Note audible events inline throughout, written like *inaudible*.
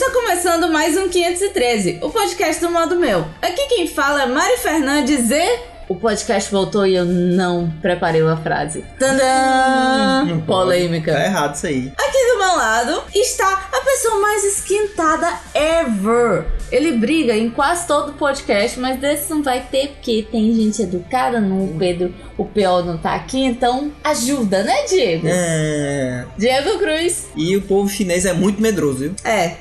está começando mais um 513, o podcast do modo meu. Aqui quem fala é Mari Fernandes e... O podcast voltou e eu não preparei uma frase. Não pode. Polêmica. Tá errado isso aí. Aqui do meu lado está pessoa mais esquentada ever. Ele briga em quase todo podcast, mas desse não vai ter porque tem gente educada no Pedro. O PO não tá aqui, então ajuda, né, Diego? É. Diego Cruz. E o povo chinês é muito medroso, viu? É,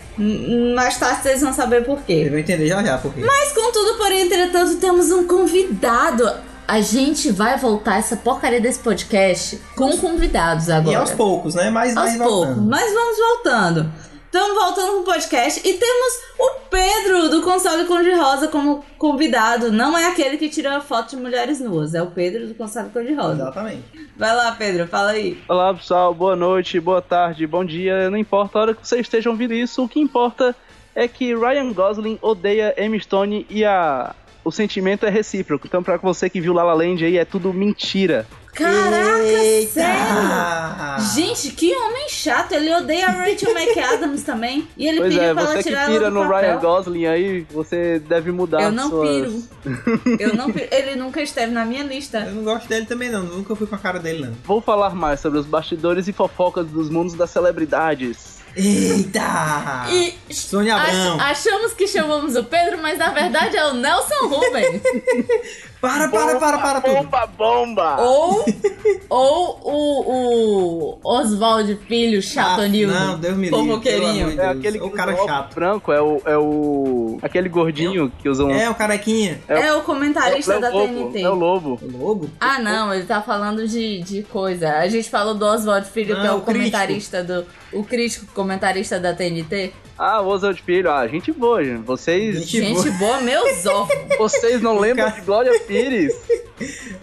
mais tarde vocês vão saber por quê. Eles vão entender já já por quê. Mas contudo, porém, entretanto, temos um convidado. A gente vai voltar essa porcaria desse podcast com convidados E agora. aos poucos, né? Mas Aos poucos, mas vamos voltando. Estamos voltando com o podcast e temos o Pedro do Console Cor de Rosa como convidado. Não é aquele que tira foto de mulheres nuas, é o Pedro do Console Cor de Rosa. Exatamente. Vai lá, Pedro, fala aí. Olá pessoal, boa noite, boa tarde, bom dia. Não importa a hora que vocês estejam ouvindo isso, o que importa é que Ryan Gosling odeia Emma Stone e a... o sentimento é recíproco. Então, pra você que viu La La Land aí, é tudo mentira. Caraca, Eita! sério? Gente, que homem chato. Ele odeia a Rachel McAdams também. E ele pois pediu é, pra ela você que tirar pira ela do no papel. Ryan Gosling aí, você deve mudar Eu não suas... piro. *laughs* Eu não piro. Ele nunca esteve na minha lista. Eu não gosto dele também, não. Nunca fui com a cara dele, não. Vou falar mais sobre os bastidores e fofocas dos mundos das celebridades. Eita! E Sônia ach- Abrão. achamos que chamamos o Pedro, mas na verdade é o Nelson Rubens. *laughs* Para, para, para, para tudo. Bomba, bomba! ou *laughs* ou o, o Oswald Filho Chatonildo. Ah, não, Deus me livre. pelo de É aquele que O cara chato. branco, é o, é o. aquele gordinho que usa um. É, o carequinha. É o comentarista é o da lobo, TNT. É o lobo. O lobo? Ah, não, ele tá falando de, de coisa. A gente falou do Oswald Filho, que Ah, é o, o comentarista do. O crítico comentarista da TNT. Ah, o Oswald Filho, ah, gente boa, gente. Vocês, Gente Gente boa, meus ovos. vocês não lembram de Glória Pires?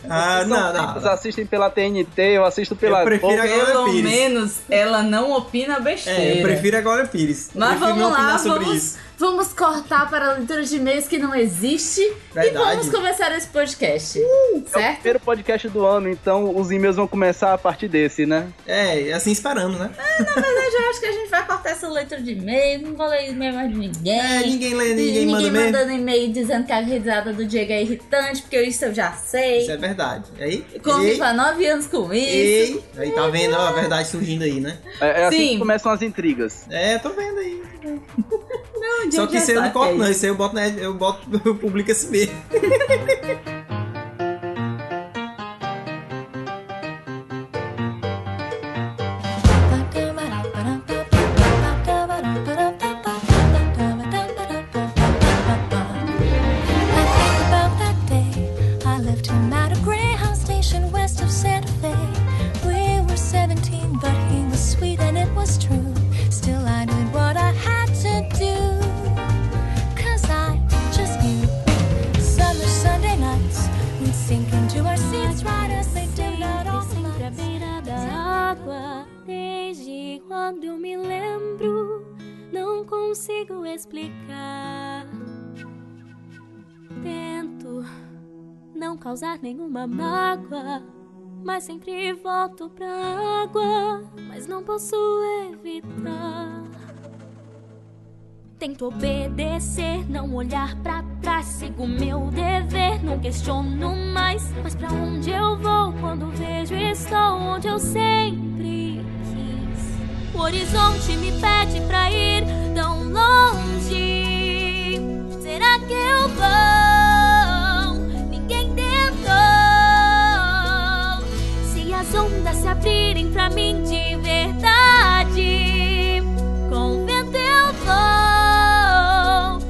Ah, Vocês não, Vocês não. assistem pela TNT, eu assisto pela Eu prefiro Globo. a Glória Pelo Pires. menos ela não opina besteira. É, eu prefiro a Glória Pires. Mas vamos não lá, vamos, vamos cortar para a leitura de e-mails que não existe Verdade. e vamos começar esse podcast. É o certo? primeiro podcast do ano, então os e-mails vão começar a partir desse, né? É, assim esperamos, né? Na verdade, eu acho que a gente vai cortar essa leitura de e-mail, não vou ler e-mail mais de ninguém. É, ninguém lê, ninguém, manda mesmo. mandando e-mail dizendo que a risada do Diego é irritante, porque isso eu já sei. Isso é verdade. Aí, Convivo há nove anos com isso. ei, aí tá vendo ó, a verdade surgindo aí, né? É, é assim Sim. que começam as intrigas. É, tô vendo aí. Não, Só que isso aí eu não corto, é não. isso. Aí eu boto, na, eu boto, *laughs* eu publico assim mesmo. Causar nenhuma mágoa, mas sempre volto pra água, mas não posso evitar. Tento obedecer, não olhar pra trás, sigo meu dever, não questiono mais. Mas pra onde eu vou quando vejo estou onde eu sempre quis? O horizonte me pede pra ir tão longe. Será que eu vou? As ondas se abrirem pra mim de verdade, com o vento eu vou.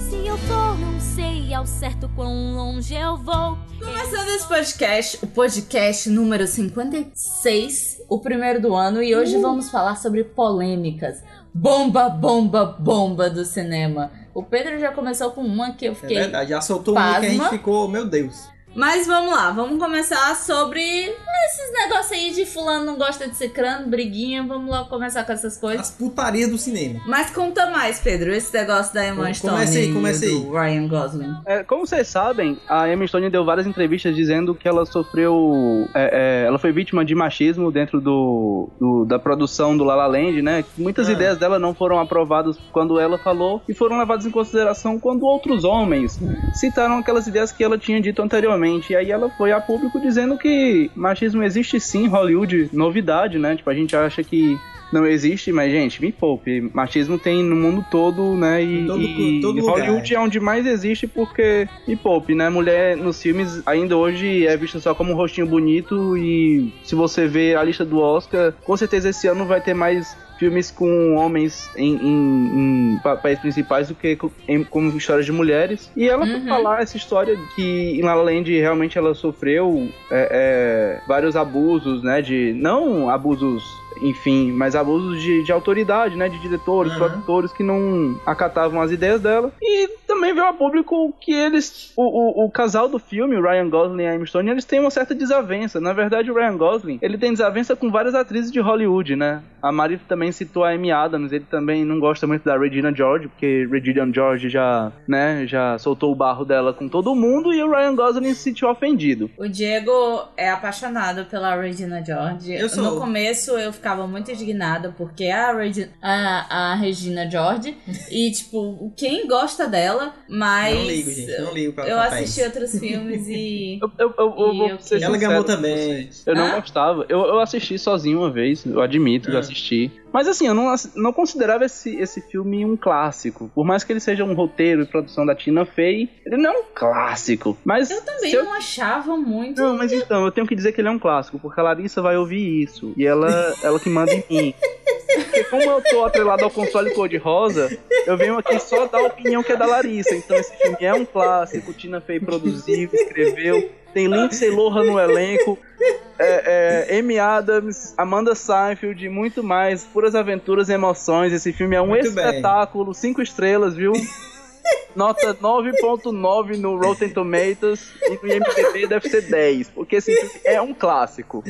Se eu for, não sei ao certo quão longe eu vou. Começando esse podcast, o podcast número 56, o primeiro do ano, e Uh. hoje vamos falar sobre polêmicas. Bomba, bomba, bomba do cinema. O Pedro já começou com uma que eu É fiquei. verdade. Já soltou um que a gente Pasma. ficou, meu Deus. Mas vamos lá, vamos começar sobre esses negócios aí de fulano não gosta de cicrano, briguinha. Vamos logo começar com essas coisas. As putarias do cinema. Mas conta mais, Pedro, esse negócio da Emma Stone comece aí, e comece do Ryan Gosling. É, como vocês sabem, a Emma Stone deu várias entrevistas dizendo que ela sofreu. é, é, ela foi vítima de machismo dentro do, do- da produção do La La Land, né? Que Muitas Ah. ideias dela não foram aprovadas quando ela falou e foram levadas em consideração quando outros homens citaram aquelas ideias que ela tinha dito anteriormente. E aí ela foi a público dizendo que machismo existe sim em Hollywood, novidade, né? Tipo, a gente acha que. Não existe, mas, gente, me poupe. Machismo tem no mundo todo, né? E, todo- e todo lugar. Hollywood é onde mais existe porque, me poupe, né? Mulher nos filmes ainda hoje é vista só como um rostinho bonito e se você vê a lista do Oscar, com certeza esse ano vai ter mais filmes com homens em, em- em papéis principais do que em- como histórias de mulheres. E ela Uhum. falar essa história que em La La Land realmente ela sofreu é, é, vários abusos, né? De não abusos enfim, mas abusos de, de autoridade, né? De diretores, Uhum. produtores que não acatavam as ideias dela. E também veio a público que eles. O, o, o casal do filme, o Ryan Gosling e a Emma Stone, eles têm uma certa desavença. Na verdade, o Ryan Gosling, ele tem desavença com várias atrizes de Hollywood, né? A Mari também citou a Amy Adams, ele também não gosta muito da Regina George, porque Regina George já, né, já soltou o barro dela com todo mundo e o Ryan Gosling se sentiu ofendido. O Diego é apaixonado pela Regina George. Eu sou. No começo eu ficava muito indignada porque é a, Regi a, a Regina George e, tipo, quem gosta dela, mas. Não ligo, gente. Não ligo pra Eu papéis. assisti outros filmes e. *laughs* Eu, eu, eu, eu E vou ser Ela gamou com também. Eu não Hã? gostava. Eu, eu assisti sozinho uma vez, eu admito que eu Ah. assisti. Mas assim, eu não, não considerava esse, esse filme um clássico. Por mais que ele seja um roteiro e produção da Tina Fey, ele não é um clássico. Mas Eu também eu- não achava muito. Não, mas então, eu tenho que dizer que ele é um clássico, porque a Larissa vai ouvir isso. E ela, ela que manda em mim. Porque como eu tô atrelado ao console cor-de-rosa, eu venho aqui só dar a opinião que é da Larissa. Então esse filme é um clássico, Tina Fey produziu, escreveu. Tem Lindsay Lohan no elenco, é, é, Amy Adams, Amanda Seinfeld e muito mais. Puras aventuras e emoções. Esse filme é um Muito bem. espetáculo, cinco estrelas, viu? *laughs* Nota 9.9 no Rotten Tomatoes e no IMDb deve ser 10, porque esse filme é um clássico.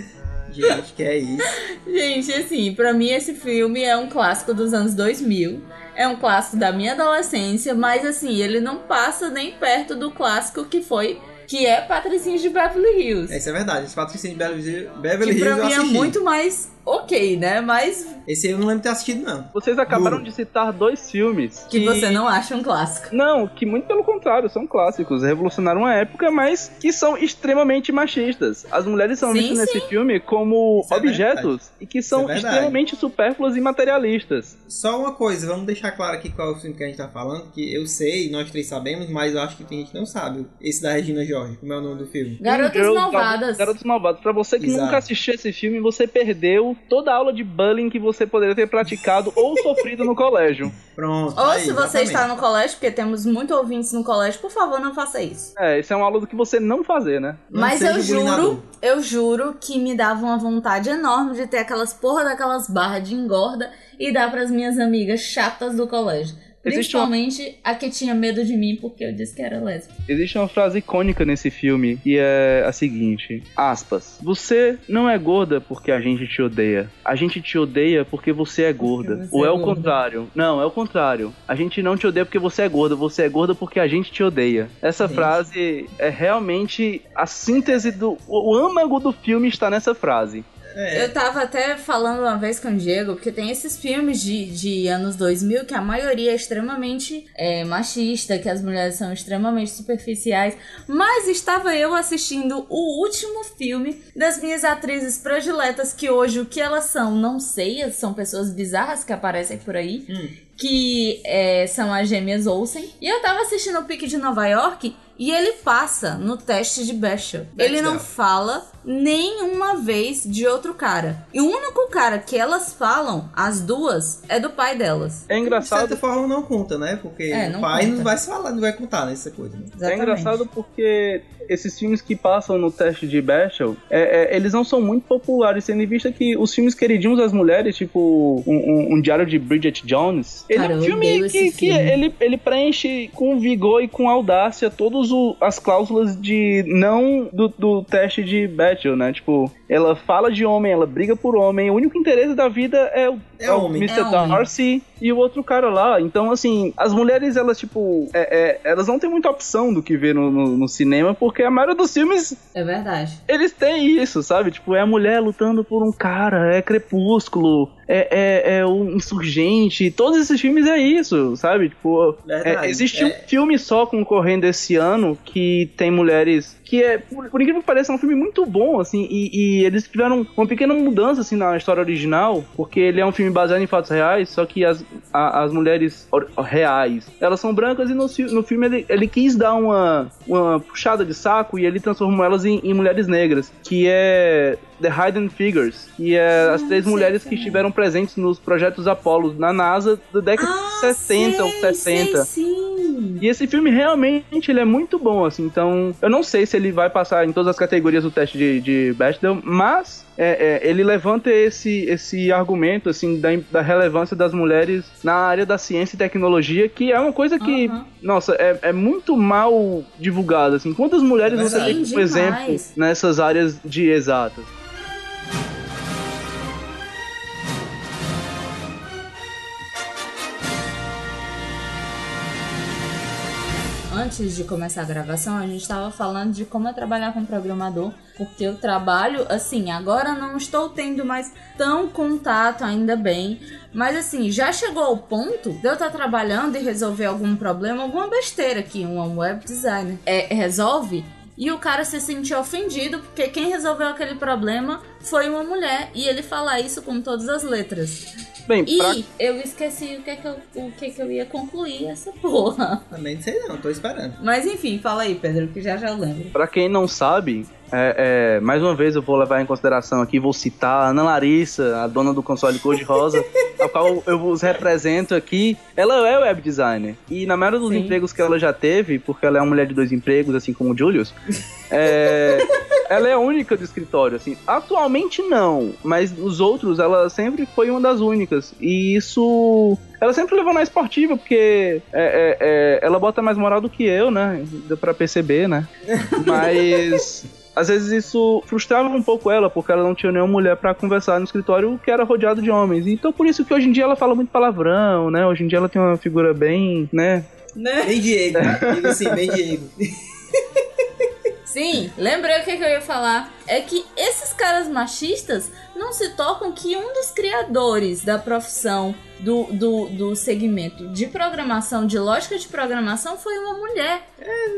Gente, que é isso? Gente, assim, pra mim esse filme é um clássico dos anos 2000. É um clássico da minha adolescência, mas assim, ele não passa nem perto do clássico que foi, que é Patricinhos de Beverly Hills. Isso é verdade. Esse patrocínio de Beverly Beverly que Hills pra eu mim é muito mais ok, né? Mas Esse aí eu não lembro de ter assistido, não. Vocês acabaram Juro. de citar dois filmes que você não acha um clássico. Não, que muito pelo contrário, são clássicos, revolucionaram a época, mas que são extremamente machistas. As mulheres são Sim, vistas nesse filme como Isso é objetos e que são é extremamente supérfluas e materialistas. Só uma coisa, vamos deixar claro aqui qual é o filme que a gente tá falando, que eu sei, nós três sabemos, mas eu acho que tem gente que não sabe. Esse da Regina George, como é o nome do filme. Garotas Malvadas. Garotas Malvadas. Pra você que Exato. nunca assistiu esse filme, você perdeu toda a aula de bullying que você poderia ter praticado ou sofrido no colégio. *laughs* Pronto. Ou aí, se você exatamente. está no colégio, porque temos muito ouvintes no colégio, por favor, não faça isso. É, esse é um aula do que você não fazer, né? Não Mas eu juro, eu juro que me dava uma vontade enorme de ter aquelas porra daquelas barras de engorda e dar pras minhas amigas chatas do colégio. Existe uma- Principalmente a que tinha medo de mim porque eu disse que era lésbica. Existe uma frase icônica nesse filme e é a seguinte: aspas. Você não é gorda porque a gente te odeia. A gente te odeia porque você é gorda. você Ou é é o gorda. contrário. Não, é o contrário. A gente não te odeia porque você é gorda. Você é gorda porque a gente te odeia. Essa frase é realmente a síntese do. O âmago do filme está nessa frase. É, Eu tava até falando uma vez com o Diego, porque tem esses filmes de, de anos 2000 que a maioria é extremamente é, machista, que as mulheres são extremamente superficiais. Mas estava eu assistindo o último filme das minhas atrizes prediletas, que hoje o que elas são, não sei, são pessoas bizarras que aparecem por aí. Hum. Que é, são as gêmeas Olsen. E eu tava assistindo o Pique de Nova York e ele passa no teste de Bechdel. Ele não Bechdel. fala nenhuma vez de outro cara. E o único cara que elas falam, as duas, é do pai delas. É De engraçado certa forma não conta, né? Porque É, o pai conta. não vai se falar, não vai contar nessa coisa. Né? É engraçado porque esses filmes que passam no teste de Bechtel, é, é, eles não são muito populares, tendo em vista que os filmes queridinhos das mulheres, tipo um, um- um Diário de Bridget Jones, ele Cara, é um filme que, que ele, ele preenche com vigor e com audácia todas as cláusulas de não do, do teste de Né? Tipo, ela fala de homem, ela briga por homem, o único interesse da vida é o, É homem. Mr. É homem. Darcy e o outro cara lá. Então, assim, as mulheres, elas, tipo, é- é, elas não têm muita opção do que ver no, no- no cinema, porque a maioria dos filmes, É verdade. eles têm isso, sabe? Tipo, é a mulher lutando por um cara, é Crepúsculo, é, é, é o Insurgente, todos esses filmes é isso, sabe? Tipo, Verdade. é, existe É. um filme só concorrendo esse ano que tem mulheres que é, por, por incrível que pareça, é um filme muito bom, assim, e, e eles tiveram uma pequena mudança, assim, na história original, porque ele é um filme baseado em fatos reais, só que as, a- as mulheres reais, elas são brancas e no, no filme ele, ele quis dar uma, uma puxada de saco e ele transformou elas em, em mulheres negras, que é The Hidden Figures, que é as três mulheres que também. estiveram presentes nos projetos Apollo na NASA da década Ah, de 60 ou sei, 60. Sei, sim. E esse filme realmente ele é muito bom, assim. Então, eu não sei se ele vai passar em todas as categorias do teste de, de Bechdel, mas é, é, ele levanta esse, esse argumento, assim, da, da relevância das mulheres na área da ciência e tecnologia, que é uma coisa que, Aham. nossa, é, é muito mal divulgada, assim. Quantas mulheres você tem como exemplo nessas áreas de exatas? Antes de começar a gravação, a gente estava falando de como é trabalhar com programador, porque eu trabalho, assim, agora não estou tendo mais tão contato, ainda bem, mas assim, já chegou ao ponto de eu estar trabalhando e resolver algum problema, alguma besteira que um web designer é, resolve. E o cara se sentiu ofendido porque quem resolveu aquele problema foi uma mulher. E ele fala isso com todas as letras. Bem, E pra eu esqueci o que, é que eu, o que, é que eu ia concluir essa porra. Também não sei não, tô esperando. Mas enfim, fala aí, Pedro, que já já eu lembro. Pra quem não sabe, é, é, mais uma vez eu vou levar em consideração aqui, vou citar a Ana Larissa, a dona do console Cor de Rosa, *laughs* a qual eu vos represento aqui. Ela é web designer. E na maioria dos Sim. empregos que ela já teve, porque ela é uma mulher de dois empregos, assim como o Julius, é, *laughs* ela é a única do escritório, assim. Atualmente não, mas os outros ela sempre foi uma das únicas. E isso ela sempre levou na esportiva, porque é, é, é, ela bota mais moral do que eu, né? Deu pra perceber, né? *laughs* Mas. Às vezes isso frustrava um pouco ela, porque ela não tinha nenhuma mulher pra conversar no escritório que era rodeado de homens. Então por isso que hoje em dia ela fala muito palavrão, né? Hoje em dia ela tem uma figura bem, né? Né? Bem Diego, *laughs* digo assim, bem Diego. Sim, lembrei o que, que eu ia falar. É que esses caras machistas não se tocam que um dos criadores da profissão do, do, do segmento de programação, de lógica de programação, foi uma mulher.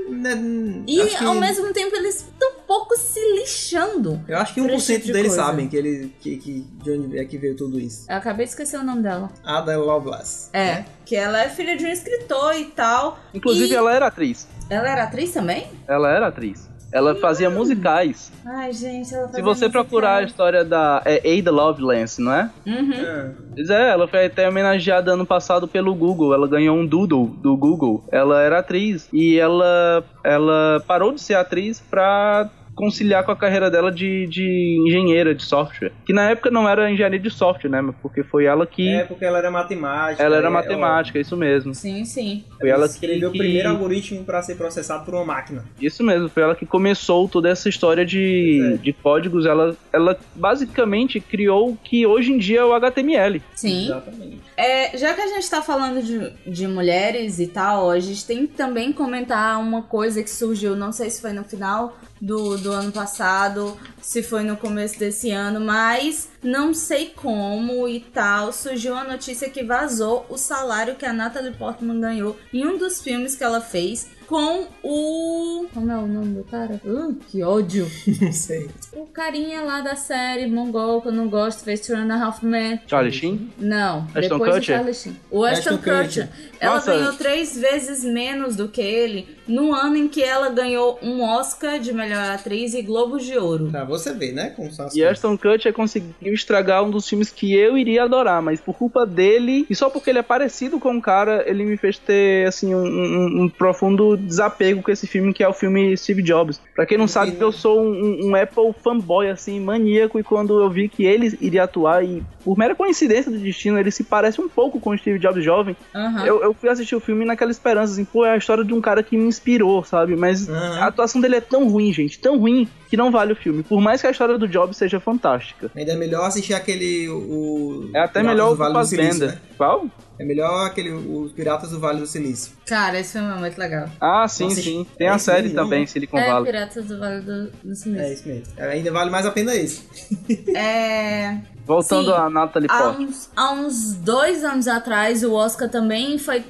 Né, E que- ao mesmo tempo eles estão um pouco se lixando. Eu acho que por 1% esse tipo de deles coisa. sabem que, ele, que, que, de onde é que veio tudo isso. Eu acabei de esquecer o nome dela. Ada Lovelace. É, que ela é filha de um escritor e tal. Inclusive E- ela era atriz. Ela era atriz também? Ela era atriz. Ela fazia musicais. Ai, gente, ela Se você procurar a história da é, Ada Lovelace, não é? Uhum. Ah, Pois é, ela foi até homenageada ano passado pelo Google. Ela ganhou um doodle do Google. Ela era atriz e ela, ela parou de ser atriz pra conciliar com a carreira dela de, de engenheira de software. Que na época não era engenharia de software, né? mas Porque foi ela que. É porque ela era matemática. ela era é, matemática, isso mesmo. Sim, sim. Foi ela que, escreveu que- o primeiro algoritmo para ser processado por uma máquina. Isso mesmo, foi ela que começou toda essa história de, é. de códigos. Ela, ela basicamente criou o que hoje em dia é o HTML. Sim. Exatamente. É, já que a gente tá falando de, de mulheres e tal, a gente tem que também comentar uma coisa que surgiu, não sei se foi no final do, do ano passado, se foi no começo desse ano, mas não sei como e tal, surgiu a notícia que vazou o salário que a Natalie Portman ganhou em um dos filmes que ela fez com o... Como é o nome do cara? Uh, que ódio! *laughs* Não sei. O carinha lá da série Mongol, que eu não gosto, fez Two and a Half Men. Charlie Sheen? Não, Ashton depois Kutcher? Charlie Sheen. O Ashton, Ashton Kutcher. Kutcher. Ela Nossa. ganhou três vezes menos do que ele no ano em que ela ganhou um Oscar de melhor atriz e Globos de Ouro. Tá você ver, né? Como são as E. Ashton Kutcher conseguiu estragar um dos filmes que eu iria adorar, mas por culpa dele, e só porque ele é parecido com o cara, ele me fez ter, assim, um, um- um profundo desapego com esse filme, que é o filme Steve Jobs. Pra quem não sabe, eu sou um, um Apple fanboy, assim, maníaco, e quando eu vi que ele iria atuar, e por mera coincidência do destino, ele se parece um pouco com o Steve Jobs jovem, Aham. eu, eu fui assistir o filme naquela esperança, assim, pô, é a história de um cara que me inspirou, sabe? Mas Aham. a atuação dele é tão ruim, gente, tão ruim, que não vale o filme. Por mais que a história do Jobs seja fantástica. Ainda é melhor assistir aquele. O, É até Piratas melhor o Vale do Silício, Fassbender. né? Qual? É melhor aquele. Os Piratas do Vale do Silício. Cara, esse filme é muito legal. Ah, sim, Nossa, sim. é Tem a esse série mesmo, também? Silicon É, Valley. Piratas do Vale do, do É Silício. isso mesmo. É, Ainda vale mais a pena esse. *laughs* É... Voltando Sim. a Natalie Há Portman. uns, há uns dois anos atrás, o Oscar também foi,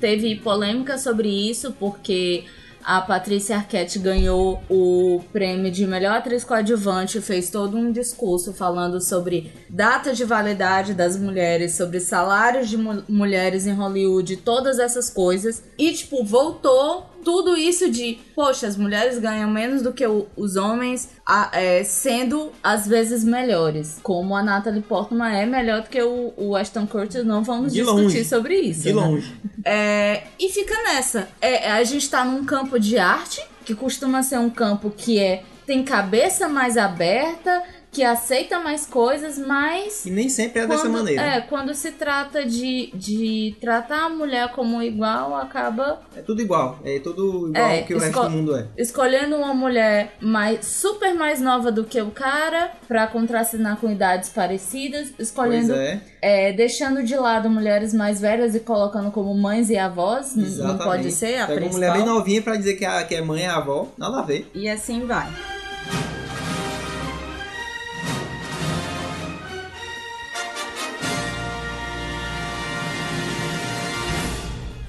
teve polêmica sobre isso, porque a Patrícia Arquette ganhou o prêmio de melhor atriz coadjuvante, fez todo um discurso falando sobre data de validade das mulheres, sobre salários de mu- mulheres em Hollywood, todas essas coisas. E, tipo, voltou tudo isso de, poxa, as mulheres ganham menos do que o- os homens, a- é, sendo às vezes melhores. Como a Natalie Portman é melhor do que o, o Ashton Kutcher, não vamos De discutir longe. sobre isso. De né? longe. É, e fica nessa. É, a gente tá num campo de arte, que costuma ser um campo que é tem cabeça mais aberta, que aceita mais coisas, mas E nem sempre é dessa quando, maneira. É, quando se trata de, de tratar a mulher como igual, acaba É tudo igual. É tudo igual É, que o resto do mundo é. escolhendo uma mulher mais super mais nova do que o cara pra contracenar com idades parecidas, escolhendo é. é, deixando de lado mulheres mais velhas e colocando como mães e avós, n- não Exatamente. pode ser a Pega uma principal. mulher bem novinha pra dizer que, a, que é mãe e avó. Nada a ver. E assim vai.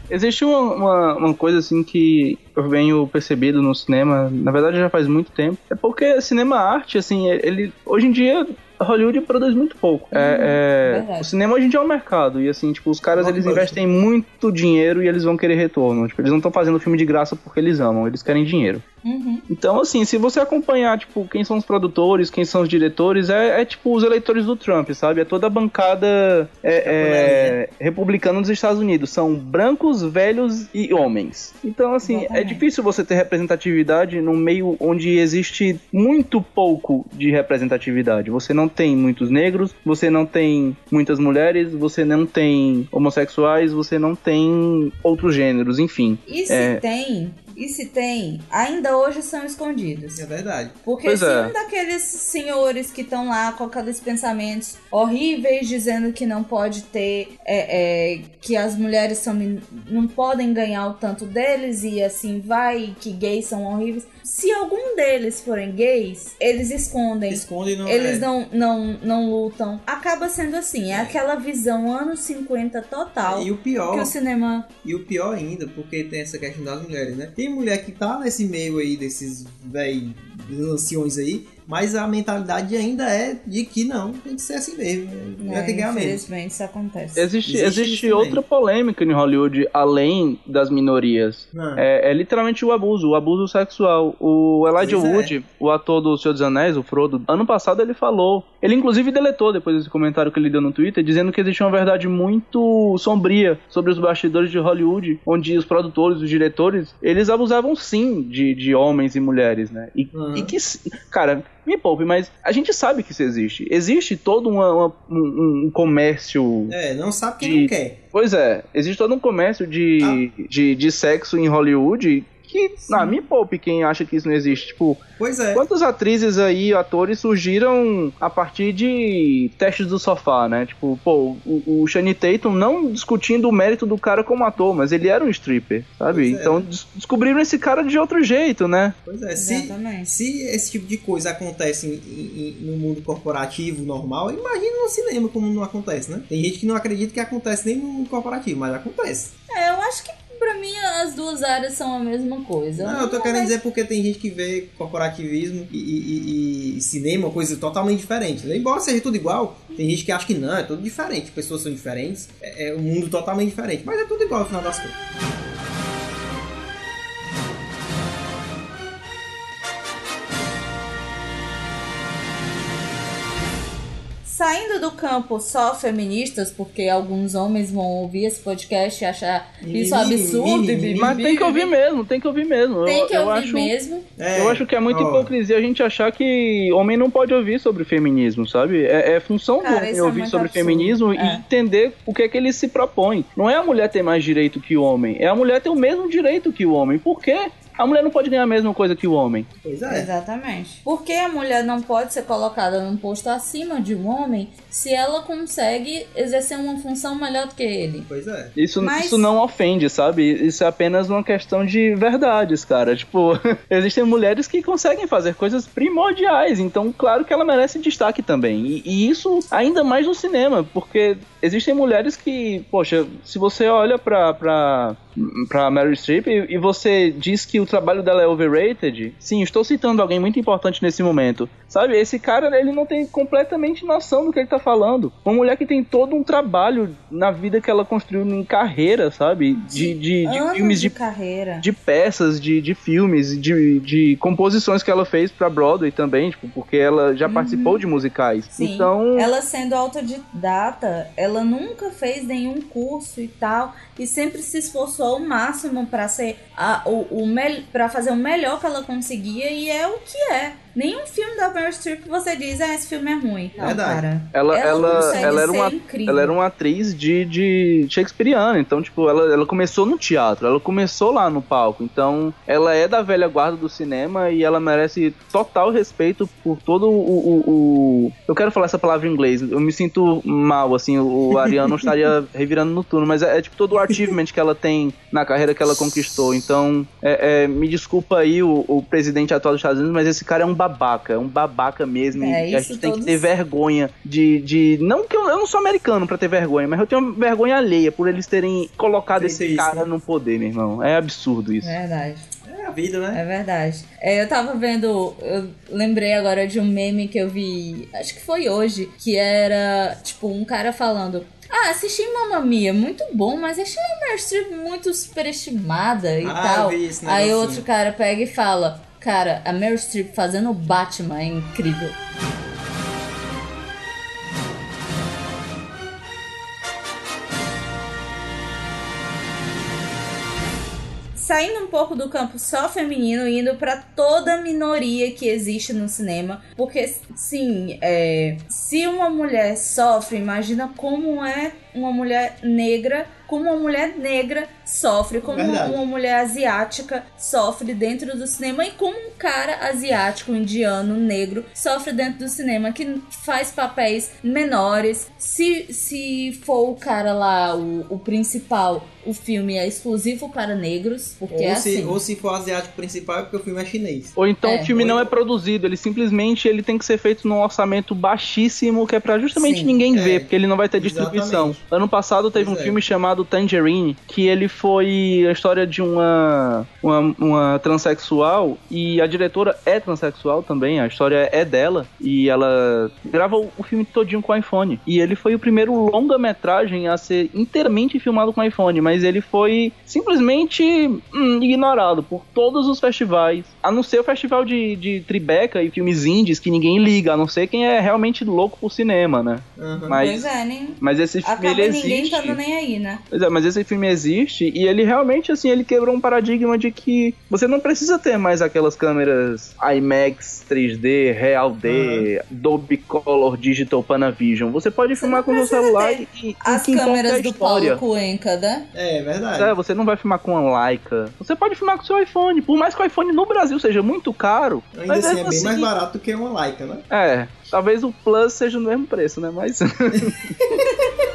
Existe uma, uma, uma coisa assim que eu venho percebido no cinema, na verdade já faz muito tempo, é porque cinema arte, assim, ele hoje em dia Hollywood produz muito pouco. É, é, verdade. o cinema hoje em dia é um mercado e assim, tipo, os caras eles investem muito dinheiro e eles vão querer retorno. Tipo, eles não estão fazendo filme de graça porque eles amam, eles querem dinheiro. Uhum. Então, assim, se você acompanhar, tipo, quem são os produtores, quem são os diretores, é, é, tipo os eleitores do Trump, sabe? É toda a bancada é, é, republicana dos Estados Unidos. São brancos, velhos e homens. Então, assim, é Exatamente. difícil você ter representatividade num meio onde existe muito pouco de representatividade. Você não tem muitos negros, você não tem muitas mulheres, você não tem homossexuais, você não tem outros gêneros, enfim. E se É. tem, e se tem, ainda hoje são escondidos. É verdade. Porque Pois se é. um daqueles senhores que estão lá com aqueles pensamentos horríveis dizendo que não pode ter, é, é, que as mulheres são, não podem ganhar o tanto deles e assim vai, e que gays são horríveis. Se algum deles forem gays, eles escondem. Esconde e não Eles é. não, não, não lutam. Acaba sendo assim, é aquela visão anos 50 total. E o pior, Que o cinema. e o pior ainda, porque tem essa questão das mulheres, né? Tem mulher que tá nesse meio aí desses véi anciões aí, mas a mentalidade ainda é de que não, tem que ser assim mesmo. Vai ter que É, ganhar menos. infelizmente isso acontece. Existe, Existe existe, outra polêmica em Hollywood além das minorias. Não. É, é literalmente o abuso, o abuso sexual. O Elijah Pois é. Wood, o ator do Senhor dos Anéis, o Frodo, ano passado ele falou. Ele inclusive deletou depois desse comentário que ele deu no Twitter, dizendo que existe uma verdade muito sombria sobre os bastidores de Hollywood, onde os produtores, os diretores, eles abusavam sim de, de homens e mulheres, né? E, Uhum. e que, cara, me poupe, mas a gente sabe que isso existe. Existe todo uma- uma- um, um comércio É, não sabe quem De- não quer. Pois é, existe todo um comércio de, de, de sexo em Hollywood que, ah, me poupe quem acha que isso não existe. Tipo, Pois é. quantas atrizes aí, atores surgiram a partir de testes do sofá, né? Tipo, pô, o, o Shane Tatum não discutindo o mérito do cara como ator, mas ele era um stripper, sabe? Pois é. Então des- descobriram esse cara de outro jeito, né? Pois é. Se, Exatamente. se esse tipo de coisa acontece em- em- em- no mundo corporativo normal, imagina no cinema como não acontece, né? Tem gente que não acredita que acontece nem no mundo corporativo, mas acontece. É, eu acho que pra mim as duas áreas são a mesma coisa. Não, eu tô querendo dizer porque tem gente que vê corporativismo e, e- e- e cinema coisa totalmente diferente. né? Embora seja tudo igual, tem gente que acha que não, é tudo diferente. Pessoas são diferentes, é, é um mundo totalmente diferente. Mas é tudo igual no final das contas. Saindo do campo só feministas, porque alguns homens vão ouvir esse podcast e achar isso absurdo. Mas tem que ouvir mesmo, tem que ouvir mesmo. Tem eu, que eu ouvir acho, mesmo. É, Eu acho que é muita ó, hipocrisia a gente achar que homem não pode ouvir sobre feminismo, sabe? É, é função Cara, do homem é ouvir muito sobre absurdo. feminismo É. e entender o que é que ele se propõe. Não é a mulher ter mais direito que o homem, é a mulher ter o mesmo direito que o homem. Por quê? A mulher não pode ganhar a mesma coisa que o homem. Pois é. Exatamente. Por que a mulher não pode ser colocada num posto acima de um homem se ela consegue exercer uma função melhor do que ele? Pois é. Isso, Mas- isso não ofende, sabe? Isso é apenas uma questão de verdades, cara. Tipo, *laughs* existem mulheres que conseguem fazer coisas primordiais, então claro que ela merece destaque também. E, e isso ainda mais no cinema, porque existem mulheres que, poxa, se você olha pra, pra, pra Meryl Streep e, e você diz que o trabalho dela é overrated, sim, estou citando alguém muito importante nesse momento. Sabe, esse cara, ele não tem completamente noção do que ele tá falando. Uma mulher que tem todo um trabalho na vida que ela construiu em carreira, sabe? De, de, de filmes de de carreira. de peças, de, de filmes, de, de composições que ela fez pra Broadway também, tipo, porque ela já participou de musicais. Uhum. Sim. Então, Ela sendo autodidata, ela nunca fez nenhum curso e tal, e sempre se esforçou ao máximo pra ser a, o, o pra fazer o melhor que ela conseguia, e é o que é. Nenhum filme da Meryl Streep você diz, ah, esse filme é ruim. Não, Verdade. cara. ela, ela, consegue ela, era uma, incrível. ela era uma atriz de, de Shakespeareana, então, tipo, ela, ela começou no teatro, ela começou lá no palco, então ela é da velha guarda do cinema e ela merece total respeito por todo o. o, o- Eu quero falar essa palavra em inglês, eu me sinto mal, assim, o Ariano estaria *laughs* revirando no turno, mas é, é, tipo todo o achievement que ela tem na carreira que ela conquistou, então, é, é, me desculpa aí o, o presidente atual dos Estados Unidos, mas esse cara é um babaca, é um babaca mesmo, É, e a gente tem que ter vergonha de, de. Não que eu, eu não sou americano pra ter vergonha, mas eu tenho vergonha alheia por eles terem colocado Feito esse isso, cara né? no poder, meu irmão. É absurdo isso. Verdade. É a vida, né? É verdade. É, eu tava vendo, eu lembrei agora de um meme que eu vi, acho que foi hoje, que era tipo um cara falando. Ah, assisti Mamma Mia, muito bom, mas achei a Meryl Streep muito superestimada e Ah, tal. eu vi esse Aí outro cara pega e fala: Cara, a Meryl Streep fazendo o Batman é incrível. Saindo um pouco do campo só feminino e indo pra toda minoria que existe no cinema, porque sim, é, se uma mulher sofre, imagina como é uma mulher negra, como uma mulher negra sofre, como Verdade. uma mulher asiática sofre dentro do cinema e como um cara asiático, indiano, negro sofre dentro do cinema que faz papéis menores. Se, se for o cara lá, o, o principal, o filme é exclusivo para negros, porque Ou, é se, assim. ou se for asiático principal é porque o filme é chinês. Ou então É. o filme não é produzido, ele simplesmente ele tem que ser feito num orçamento baixíssimo, que é pra justamente Sim. ninguém É, ver, porque ele não vai ter distribuição. exatamente. Ano passado teve Pois um é. filme chamado Tangerine, que ele foi a história de uma, uma, uma transexual, e a diretora é transexual também, a história é dela, e ela gravou o filme todinho com iPhone. E ele foi o primeiro longa-metragem a ser inteiramente filmado com iPhone, mas ele foi simplesmente hum, ignorado por todos os festivais, a não ser o festival de, de Tribeca e filmes indies que ninguém liga, a não ser quem é realmente louco por cinema, né? Aham. Mas, Pois é, nem. mas esse filme Ele ninguém existe. estando nem aí, né? Pois é, mas esse filme existe e ele realmente, assim, ele quebrou um paradigma de que você não precisa ter mais aquelas câmeras IMAX 3D, Real D, Dolby Color, Digital Panavision. Você pode filmar não com seu precisa celular e, e As o é câmeras do. Paulo Cuenca, né? É, verdade. É, você não vai filmar com uma Leica. Você pode filmar com seu iPhone. Por mais que o iPhone no Brasil seja muito caro, Ainda mas assim é bem mais assim- barato do que uma Leica, né? É, talvez o Plus seja no mesmo preço, né? Mas *laughs*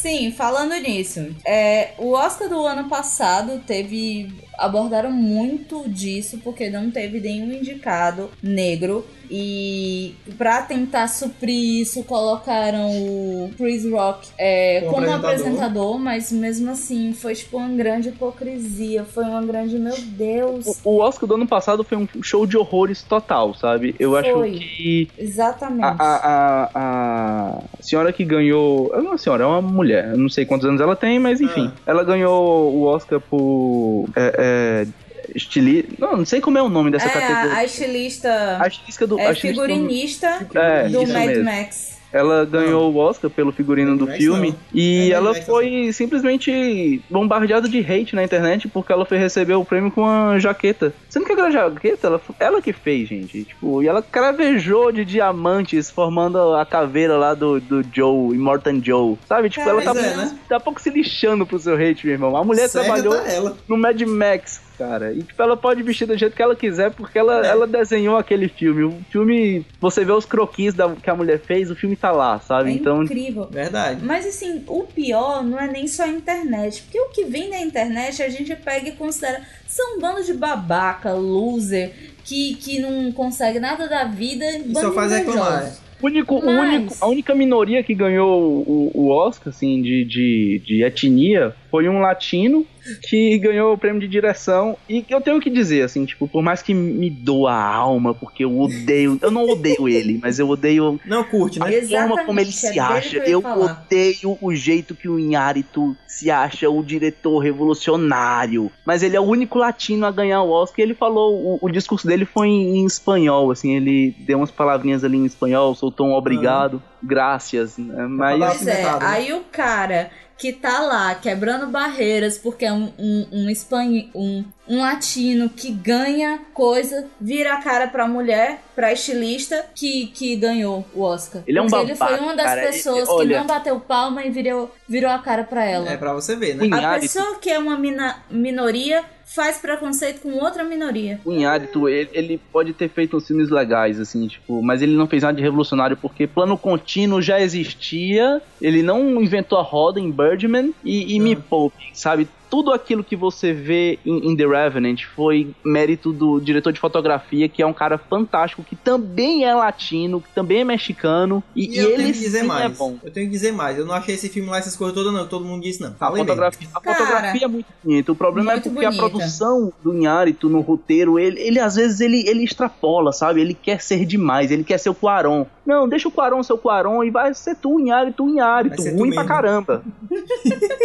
Sim, falando nisso, é, o Oscar do ano passado teve abordaram muito disso porque não teve nenhum indicado negro e pra tentar suprir isso colocaram o Chris Rock é, Como como, apresentador. apresentador. mas mesmo assim foi tipo uma grande hipocrisia, foi uma grande meu Deus. O, o Oscar do ano passado foi um show de horrores total, sabe? Eu acho Foi. que Exatamente. a, a, a, a senhora que ganhou. É uma senhora, é uma mulher. Eu não sei quantos anos ela tem, mas enfim. Ela ganhou o Oscar por. É, é, estili... Não, não sei como é o nome dessa é, categoria. a, estilista A estilista do. é a estilista do- figurinista É, do isso Mad mesmo. Max. Ela ganhou o Oscar pelo figurino do Max filme não. e É, ela Max foi simplesmente bombardeada de hate na internet porque ela foi receber o prêmio com uma jaqueta. Sendo que aquela jaqueta, ela, ela que fez, gente. Tipo, e ela cravejou de diamantes formando a caveira lá do, do Joe, Immortan Joe. Sabe? Tipo, ela tá, é, né? tá pouco se lixando pro seu hate, meu irmão. A mulher Cega trabalhou tá ela. no Mad Max, cara. E tipo, ela pode vestir do jeito que ela quiser, porque ela, É. ela desenhou aquele filme. O filme, você vê os croquis da, que a mulher fez, o filme tá lá, sabe? É então, incrível. Verdade. Mas assim, o pior não é nem só a internet. Porque o que vem da internet a gente pega e considera. São um bando de babaca, loser, que, que não consegue nada da vida. E só faz reclamar. único, o Mas- único, a única minoria que ganhou o, o Oscar, assim, de, de, de etnia foi um latino que ganhou o prêmio de direção. E que eu tenho que dizer, assim, tipo, por mais que me doa a alma, porque eu odeio. Eu não odeio ele, mas eu odeio Não curte, né? a forma como ele Exatamente, é se dele acha. eu Eu odeio o jeito que o Inharito se acha o diretor revolucionário. Mas ele é o único latino a ganhar o Oscar. E ele falou, o, o discurso dele foi em, em espanhol, assim, ele deu umas palavrinhas ali em espanhol, soltou um obrigado, graças. né? Mas Pois é, né? aí o cara que tá lá quebrando barreiras porque é um, um, um, espanho, um, um latino que ganha coisa, vira a cara pra mulher, pra estilista que, que ganhou o Oscar. Ele é um Porque ele foi uma das cara. pessoas Olha- que não bateu palma e virou, virou a cara pra ela. É pra você ver, né? A pessoa que é uma mina- minoria faz preconceito com outra minoria. o Inharito, ele, ele pode ter feito uns filmes legais, assim, tipo, mas ele não fez nada de revolucionário porque plano contínuo já existia, ele não inventou a roda em Birdman e, e me poupe, sabe? Tudo aquilo que você vê em, em The Revenant foi mérito do diretor de fotografia, que é um cara fantástico, que também é latino, que também é mexicano, e, E e eu ele tenho que dizer sim mais. é bom. Eu tenho que dizer mais. Eu não achei esse filme lá, essas coisas todas, não. Todo mundo disse, não. A fotografia, a Cara, fotografia é muito bonita. O problema é porque a bonita. produção do Inharito no roteiro, ele, ele às vezes ele, ele extrapola, sabe? Ele quer ser demais, ele quer ser o Quaron. Não, deixa o Quaron ser o Quaron e vai ser tu, Inharito, Inharito. Vai ser tu Ruim pra caramba. *laughs*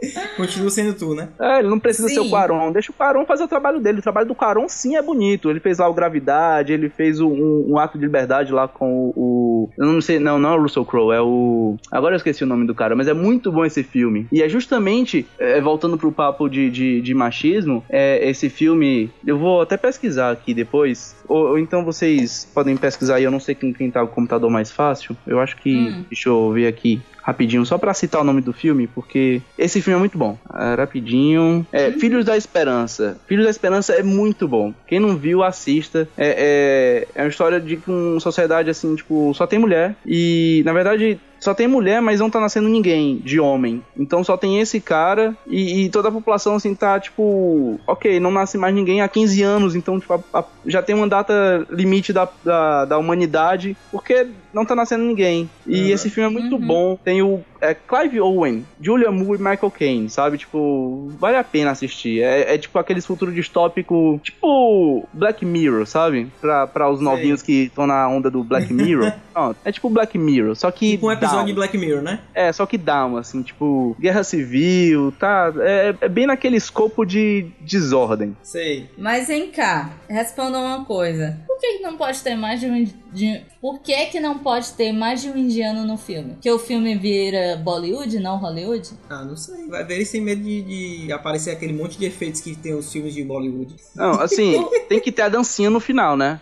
*laughs* Continua sendo tu, né? É, ele não precisa Sim. ser o Quaron. Deixa o Quaron fazer o trabalho dele. O trabalho do Quaron sim é bonito. Ele fez lá o Gravidade, ele fez o- um, um ato de liberdade lá com o. o- eu não sei, não, não é o Russell Crowe, é o. Agora eu esqueci o nome do cara, mas é muito bom esse filme. E é justamente, é, voltando pro papo de, de, de machismo, é, esse filme. Eu vou até pesquisar aqui depois. Ou, ou então vocês podem pesquisar aí, eu não sei quem, quem tá com o computador mais fácil. Eu acho que. Hum. Deixa eu ver aqui rapidinho, só pra citar o nome do filme, porque esse filme é muito bom. Ah, rapidinho. É, Filhos da Esperança. Filhos da Esperança é muito bom. Quem não viu, assista. É, é, é uma história de uma sociedade assim, tipo, só tem mulher. E, na verdade, só tem mulher, mas não tá nascendo ninguém de homem. Então só tem esse cara e, e toda a população assim tá tipo, ok, não nasce mais ninguém há 15 anos, então tipo, a- a- já tem uma data limite da, da, da humanidade, porque não tá nascendo ninguém. E Uhum. esse filme é muito Uhum. bom. Tem o é, Clive Owen, Julia Moore e Michael Caine, sabe? Tipo, vale a pena assistir. É, é tipo aqueles futuro distópico, tipo Black Mirror, sabe? Pra, pra os Sei. novinhos que estão na onda do Black Mirror. *laughs* Pronto, é tipo Black Mirror, só que Tipo um episódio down. de Black Mirror, né? É, só que down, assim, tipo, guerra civil, tá? É, é bem naquele escopo de desordem. Sei. Mas vem cá, responda uma coisa. Por que, que não pode ter mais de um. De, por que, que não pode ter mais de um indiano no filme? Que o filme vira Bollywood, não Hollywood? Ah, não sei. Vai ver ele sem medo de, de aparecer aquele monte de efeitos que tem os filmes de Bollywood. Não, assim, *laughs* tem que ter a dancinha no final, né?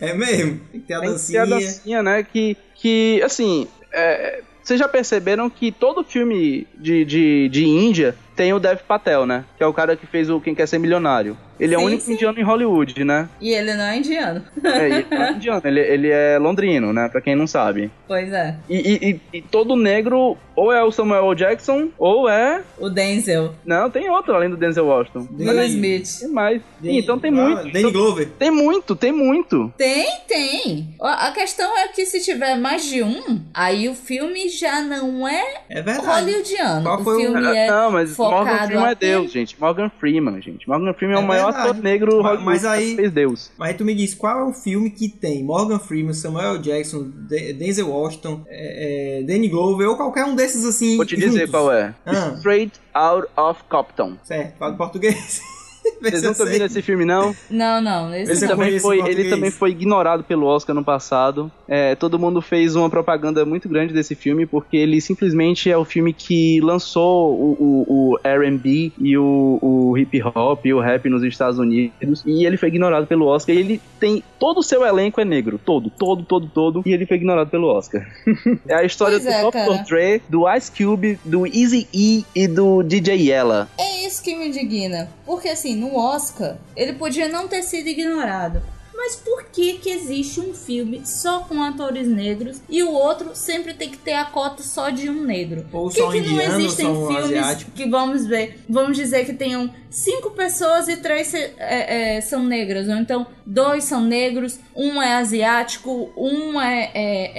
É mesmo? Tem que ter a Tem que ter dancinha. a dancinha, né? Que, que assim, é, vocês já perceberam que todo filme de, de, de Índia tem o Dev Patel, né? Que é o cara que fez o Quem Quer Ser Milionário. Ele é o Sim, único sim. indiano em Hollywood, né? E ele não é indiano. É, ele não é indiano, ele, ele é londrino, né? Pra quem não sabe. Pois é. E, e- e- e todo negro ou é o Samuel L. Jackson, ou é. O Denzel. Não, tem outro além do Denzel Washington. Will Smith. Tem mais. Danny- então tem ah, muito. Danny Então- Glover. tem muito, tem muito. Tem, tem. A questão é que se tiver mais de um, aí o filme já não é É verdade. hollywoodiano. Qual o foi o- filme é não, mas Morgan Freeman é Deus, gente. Morgan Freeman, gente. Morgan Freeman é, É o maior verdade. ator negro Mas- mas aí- que fez Deus. Mas aí tu me diz, qual é o filme que tem Morgan Freeman, Samuel Jackson, De- Denzel Washington, é, é, Danny Glover, ou qualquer um desses assim Vou te dizer juntos? qual é. Ah. Straight Out of Compton. Certo, fala em português. *laughs* *laughs* Vocês nunca viram esse filme, não? Não, não. Esse Ele também, foi, ele também foi ignorado pelo Oscar no passado. É, todo mundo fez uma propaganda muito grande desse filme, porque ele simplesmente é o filme que lançou o, o, o R&B e o, o hip hop e o rap nos Estados Unidos. E ele foi ignorado pelo Oscar. E ele tem... Todo o seu elenco é negro. Todo, todo, todo, todo. E ele foi ignorado pelo Oscar. *laughs* é a história Pois é, do cara. Dr. Dre, do Ice Cube, do Easy-E e do DJ Yella. É isso que me indigna. Porque assim, no Oscar, ele podia não ter sido ignorado. Mas por que que existe um filme só com atores negros e o outro sempre tem que ter a cota só de um negro? Ou Por que, só que não indiano, ou existem só filmes asiático. que vamos ver, vamos dizer que tenham cinco pessoas e três é, é, são negras, ou então dois são negros, um é asiático, um é, é-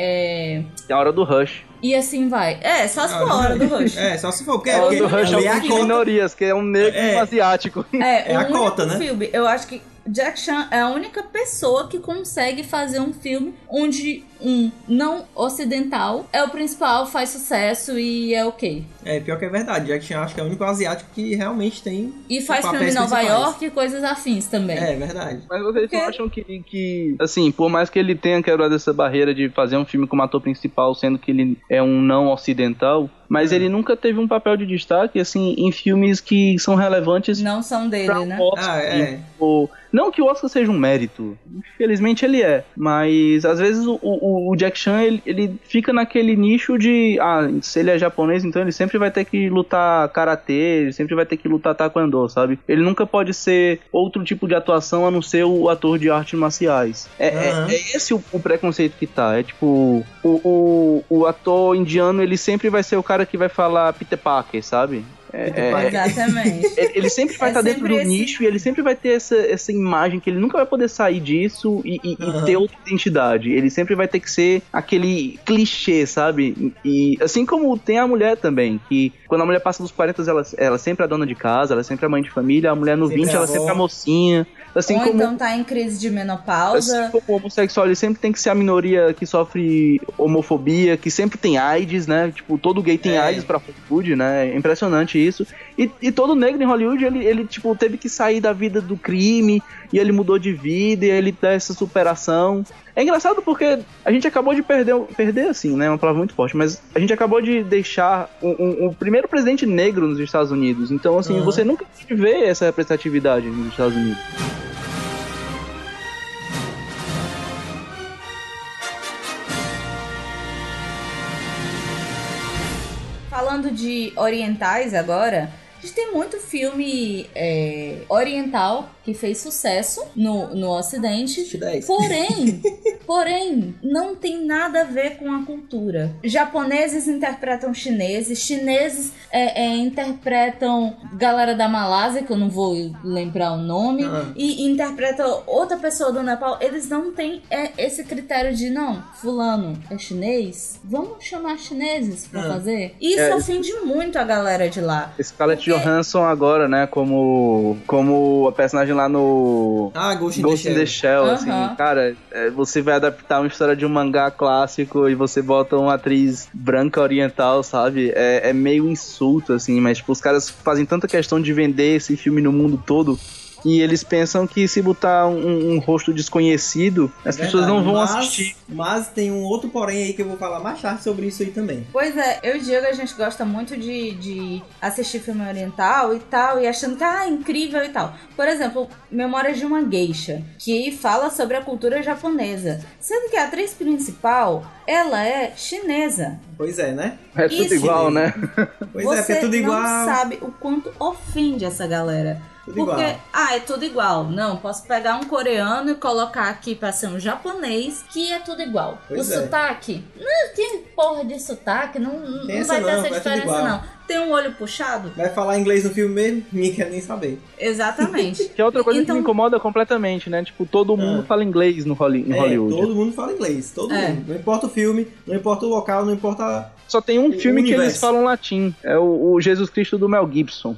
é- É a hora do Rush. E assim vai. É, só se for a hora do Rush. É, só se for, porque, A hora porque do Rush é é um a filme minorias, que é um negro É. um asiático. É, É o a cota, né? filme. Eu acho que Jack Chan é a única pessoa que consegue fazer um filme onde um não ocidental é o principal, faz sucesso e é ok. É, pior que é verdade. Jack Chan acho que é o único asiático que realmente tem. E faz filme em Nova principais. York e coisas afins também. É, verdade. Mas vocês não acham que, que, assim, por mais que ele tenha quebrado essa barreira de fazer um filme como ator principal, sendo que ele é um não ocidental, mas É. ele nunca teve um papel de destaque, assim, em filmes que são relevantes Não são dele, pra né? o Oscar. Ah, é. Tipo, não que o Oscar seja um mérito, infelizmente ele é, mas às vezes o, o- o Jack Chan ele, ele fica naquele nicho de, ah, se ele é japonês, então ele sempre vai ter que lutar karatê, ele sempre vai ter que lutar taekwondo, sabe? Ele nunca pode ser outro tipo de atuação a não ser o ator de artes marciais. É, é- Aham. é esse o, o preconceito que tá, é tipo, o, o, o ator indiano ele sempre vai ser o cara que vai falar Peter Parker, sabe? É- Peter é-. Exatamente. *laughs* ele, sempre vai É estar dentro sempre do esse- nicho e ele sempre vai ter essa, essa imagem que ele nunca vai poder sair disso e, e- e Aham. ter outra identidade. Ele sempre vai ter que ser aquele clichê, sabe? E assim como tem a mulher também, que quando a mulher passa dos 40, ela, ela sempre é dona de casa, ela sempre é mãe de família, a mulher no Sempre 20, é ela sempre é a mocinha. Assim Ou como então tá em crise de menopausa. Assim como o homossexual, ele sempre tem que ser a minoria que sofre homofobia, que sempre tem AIDS, né? Tipo, todo gay tem É. AIDS pra Hollywood, né? É impressionante isso. E, e todo negro em Hollywood, ele, ele, tipo, teve que sair da vida do crime, e ele mudou de vida, e ele dá essa superação. É engraçado porque a gente acabou de perder, perder assim, né? É uma palavra muito forte, mas a gente acabou de deixar o um, um- o primeiro presidente negro nos Estados Unidos. Então, assim, Aham. você nunca vê essa representatividade nos Estados Unidos. Falando de orientais agora, a gente tem muito filme é, oriental que fez sucesso no, no ocidente. Acho 10. Porém, *laughs* porém, não tem nada a ver com a cultura. Japoneses interpretam chineses, chineses é, é, interpretam galera da Malásia, que eu não vou lembrar o nome, Ah. e interpretam outra pessoa do Nepal. Eles não têm é, esse critério de, não, fulano é chinês, vamos chamar chineses pra Ah. fazer. Isso É, ofende muito a galera de lá. Scarlett Porque- Johansson agora, né, como, como a personagem lá no Ah, Ghost in Ghost the in the Shell. Shell, assim, cara, é, você vai adaptar uma história de um mangá clássico e você bota uma atriz branca oriental, sabe? É, é meio insulto, assim, mas tipo, os caras fazem tanta questão de vender esse filme no mundo todo E eles pensam que se botar um, um rosto desconhecido, as É pessoas não verdade, vão mas- assistir. Mas tem um outro porém aí que eu vou falar mais tarde sobre isso aí também. Pois é, eu e o Diego a gente gosta muito de, de assistir filme oriental e tal, e achando que ah, incrível e tal. Por exemplo, Memórias de uma Geisha, que fala sobre a cultura japonesa. Sendo que a atriz principal, ela é chinesa. Pois é, né? É tudo Isso. igual, né? Pois Você é, é tudo igual. não sabe o quanto ofende essa galera. Tudo Porque, igual. ah, é tudo igual. Não, posso pegar um coreano e colocar aqui pra ser um japonês, que é tudo igual. Pois o é. sotaque, não tem porra de sotaque, não, não vai essa ter não, essa diferença não. Tem um olho puxado? Vai falar inglês no filme mesmo? Ninguém quer nem saber. Exatamente. *laughs* Que é outra coisa Então- que me incomoda completamente, né? Tipo, todo mundo Ah. fala inglês no Holly- É, Hollywood. todo mundo fala inglês. Todo É. mundo. Não importa o filme, não importa o local, não importa. Só tem um O filme que eles falam latim. É o, o Jesus Cristo do Mel Gibson.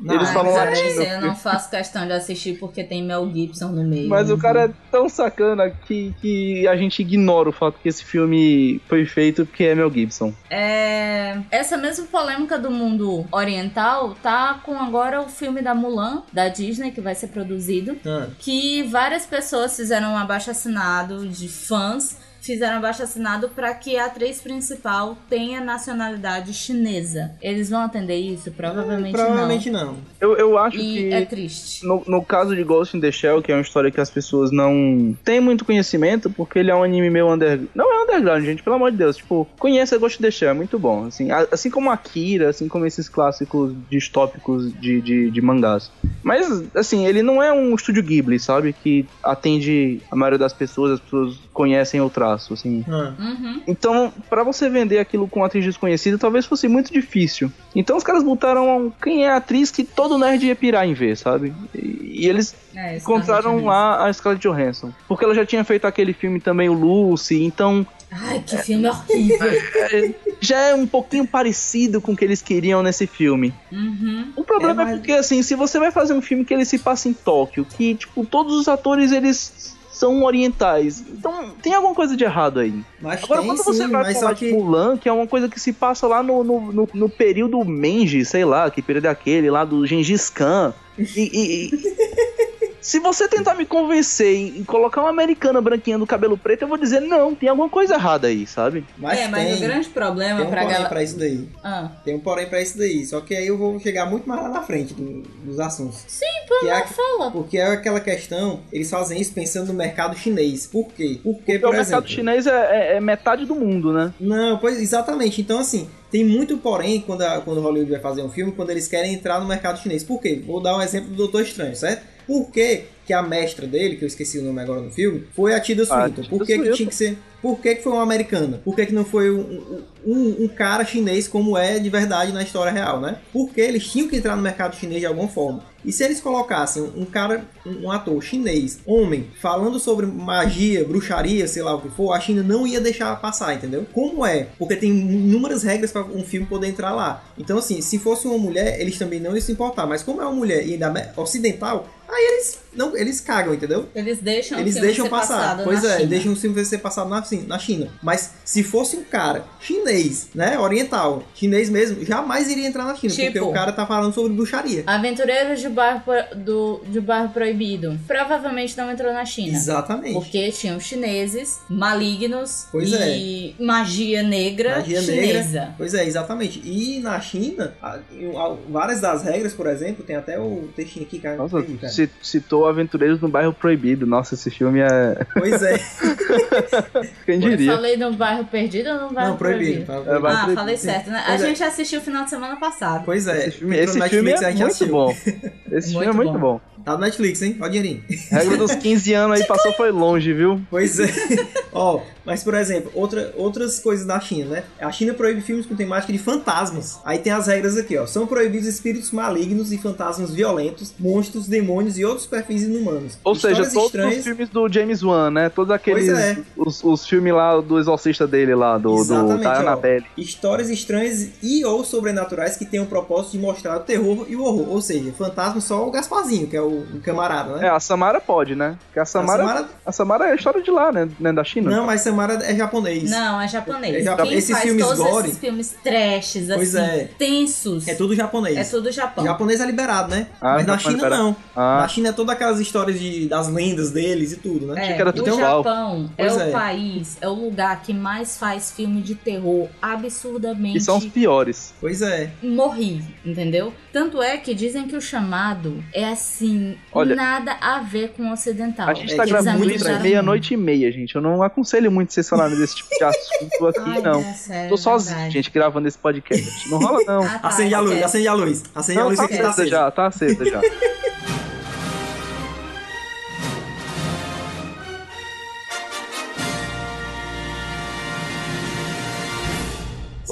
Não, *laughs* Eles é, falam Mas latim. no eu não faço questão de assistir porque tem Mel Gibson no meio. Mas o cara é tão sacana que, que a gente ignora o fato que esse filme foi feito porque é Mel Gibson. É, essa mesma polêmica do mundo oriental tá com agora o filme da Mulan, da Disney, que vai ser produzido. Ah, Que várias pessoas fizeram um abaixo assinado de fãs. Fizeram abaixo assinado para que a atriz principal tenha nacionalidade chinesa. Eles vão atender isso? Provavelmente, provavelmente não. Eu, eu acho não. E que. é triste. No, no caso de Ghost in the Shell, que é uma história que as pessoas não têm muito conhecimento, porque ele é um anime meio underground. Não é underground, gente, pelo amor de Deus. Tipo, conheça Ghost in the Shell, é muito bom. Assim, a- assim como Akira, assim como esses clássicos distópicos de, de, de mangás. Mas, assim, ele não é um estúdio Ghibli, sabe? Que atende a maioria das pessoas, as pessoas conhecem o traço, assim. Ah, Uhum. Então, pra você vender aquilo com uma atriz desconhecida, talvez fosse muito difícil. Então os caras botaram quem é a atriz que todo nerd ia pirar em ver, sabe? E, e eles É, encontraram lá a Scarlett Johansson. Porque ela já tinha feito aquele filme também, o Lucy, então Ai, que filme horrível. é, já é um pouquinho parecido com o que eles queriam nesse filme. Uhum. O problema É, é, porque, assim, se você vai fazer um filme que ele se passa em Tóquio, que, tipo, todos os atores, eles são orientais. Então, tem alguma coisa de errado aí. mas Agora, tem quando sim, você vai mas falar só de que. Mulan, que é uma coisa que se passa lá no, no, no, no período Menji, sei lá, que período é aquele, lá do Gengis Khan. E, e- e- se você tentar me convencer em, colocar uma americana branquinha do cabelo preto, eu vou dizer, não, tem alguma coisa errada aí, sabe? Mas é, mas tem, o grande problema tem um pra porém galera. pra isso daí. Ah, Tem um porém pra isso daí. Só que aí eu vou chegar muito mais lá na frente do- dos assuntos. sim, pô, Que é, fala. porque é aquela questão, eles fazem isso pensando no mercado chinês. Por quê? Porque, Porque por o mercado exemplo. chinês é, é- é metade do mundo, né? Não, pois exatamente. Então, assim, tem muito porém quando, a, quando Hollywood vai fazer um filme, quando eles querem entrar no mercado chinês. Por quê? Vou dar um exemplo do Doutor Estranho, certo? Por que, que a mestra dele, que eu esqueci o nome agora no filme, foi a Tilda Swinton? Por que, que tinha que ser. Por que, que foi uma americana? Por que, que não foi um, um, um cara chinês como é de verdade na história real, né? Porque eles tinham que entrar no mercado chinês de alguma forma. E se eles colocassem um cara, um ator chinês, homem, falando sobre magia, bruxaria, sei lá o que for, a China não ia deixar passar, entendeu? Como é? Porque tem inúmeras regras para um filme poder entrar lá. Então, assim, se fosse uma mulher, eles também não iam se importar. Mas como é uma mulher e ainda ocidental, aí eles não, eles cagam, entendeu? Eles deixam Eles o filme deixam ser passar. passado Pois na é, China. deixam o filme ser passado na, China- na China. Mas se fosse um cara chinês, né, oriental, chinês mesmo, jamais iria entrar na China, porque Tipo- o cara tá falando sobre bruxaria. Aventureiros de bairro, do, de bairro Proibido provavelmente não entrou na China. Exatamente. Porque tinham chineses, malignos Pois e magia negra Magia chinesa. negra. Pois é, exatamente. E na China, várias das regras, por exemplo, tem até o textinho aqui, cara. Nossa, cara. Ci- citou Aventureiros no Bairro Proibido. Nossa, esse filme é. Pois é. *laughs* Quem Eu diria? falei no bairro perdido ou no bairro Não, proibido. proibido? É, Ah, proibido. falei certo, né? Pois a é. gente assistiu o final de semana passado. Pois é. Esse filme, esse *laughs* filme é muito bom. Esse filme é Muito muito bom. bom. Tá no Netflix, hein? Ó o dinheirinho. Regra dos 15 anos aí passou foi longe, viu? Pois é. *laughs* Ó, mas por exemplo, outra, outras coisas da China, né? A China proíbe filmes com temática de fantasmas. Aí tem as regras aqui, ó. São proibidos espíritos malignos e fantasmas violentos, monstros, demônios e outros perfis inumanos. Ou seja, Histórias todos estranhas... os filmes do James Wan, né? Todos aqueles. Pois é. Os, os filmes lá do exorcista dele lá, do, do Exatamente, da ó. Annabelle. Histórias estranhas e ou sobrenaturais que tenham o propósito de mostrar o terror e o horror. Ou seja, fantasma só o Gasparzinho, que é o, o camarada, né? É, a Samara pode, né? Porque a Samara, a Samara- Samara, é a história de lá, né? né? Da China. Não, mas Samara é japonês. Não, é japonês. É japonês. Quem Esses faz filmes todos gore- esses filmes trashes, Pois assim, é. tensos, É tudo japonês. é tudo Japão. Japonês é liberado, né? Ah, Mas na é China liberado. não. Ah. Na China é todas aquelas histórias de, das lendas deles e tudo, né? É, que era o igual. Japão é Pois o é. país, é o lugar que mais faz filme de terror absurdamente Que são os piores. Pois é. morri, entendeu? Tanto é que dizem que o chamado é assim, Olha, nada a ver com o ocidental. A gente É tá gravando isso abusaram meia-noite e meia, gente. Eu não aconselho muito vocês falarem desse tipo de *laughs* assunto aqui, Ai, não. é sério, Tô é sozinho, verdade. gente, gravando esse podcast. Não rola, não. *laughs* Ah, tá, Acende a luz, acende a luz. Acende a luz tá que tá acesa acesa. já, tá acesa já. *laughs*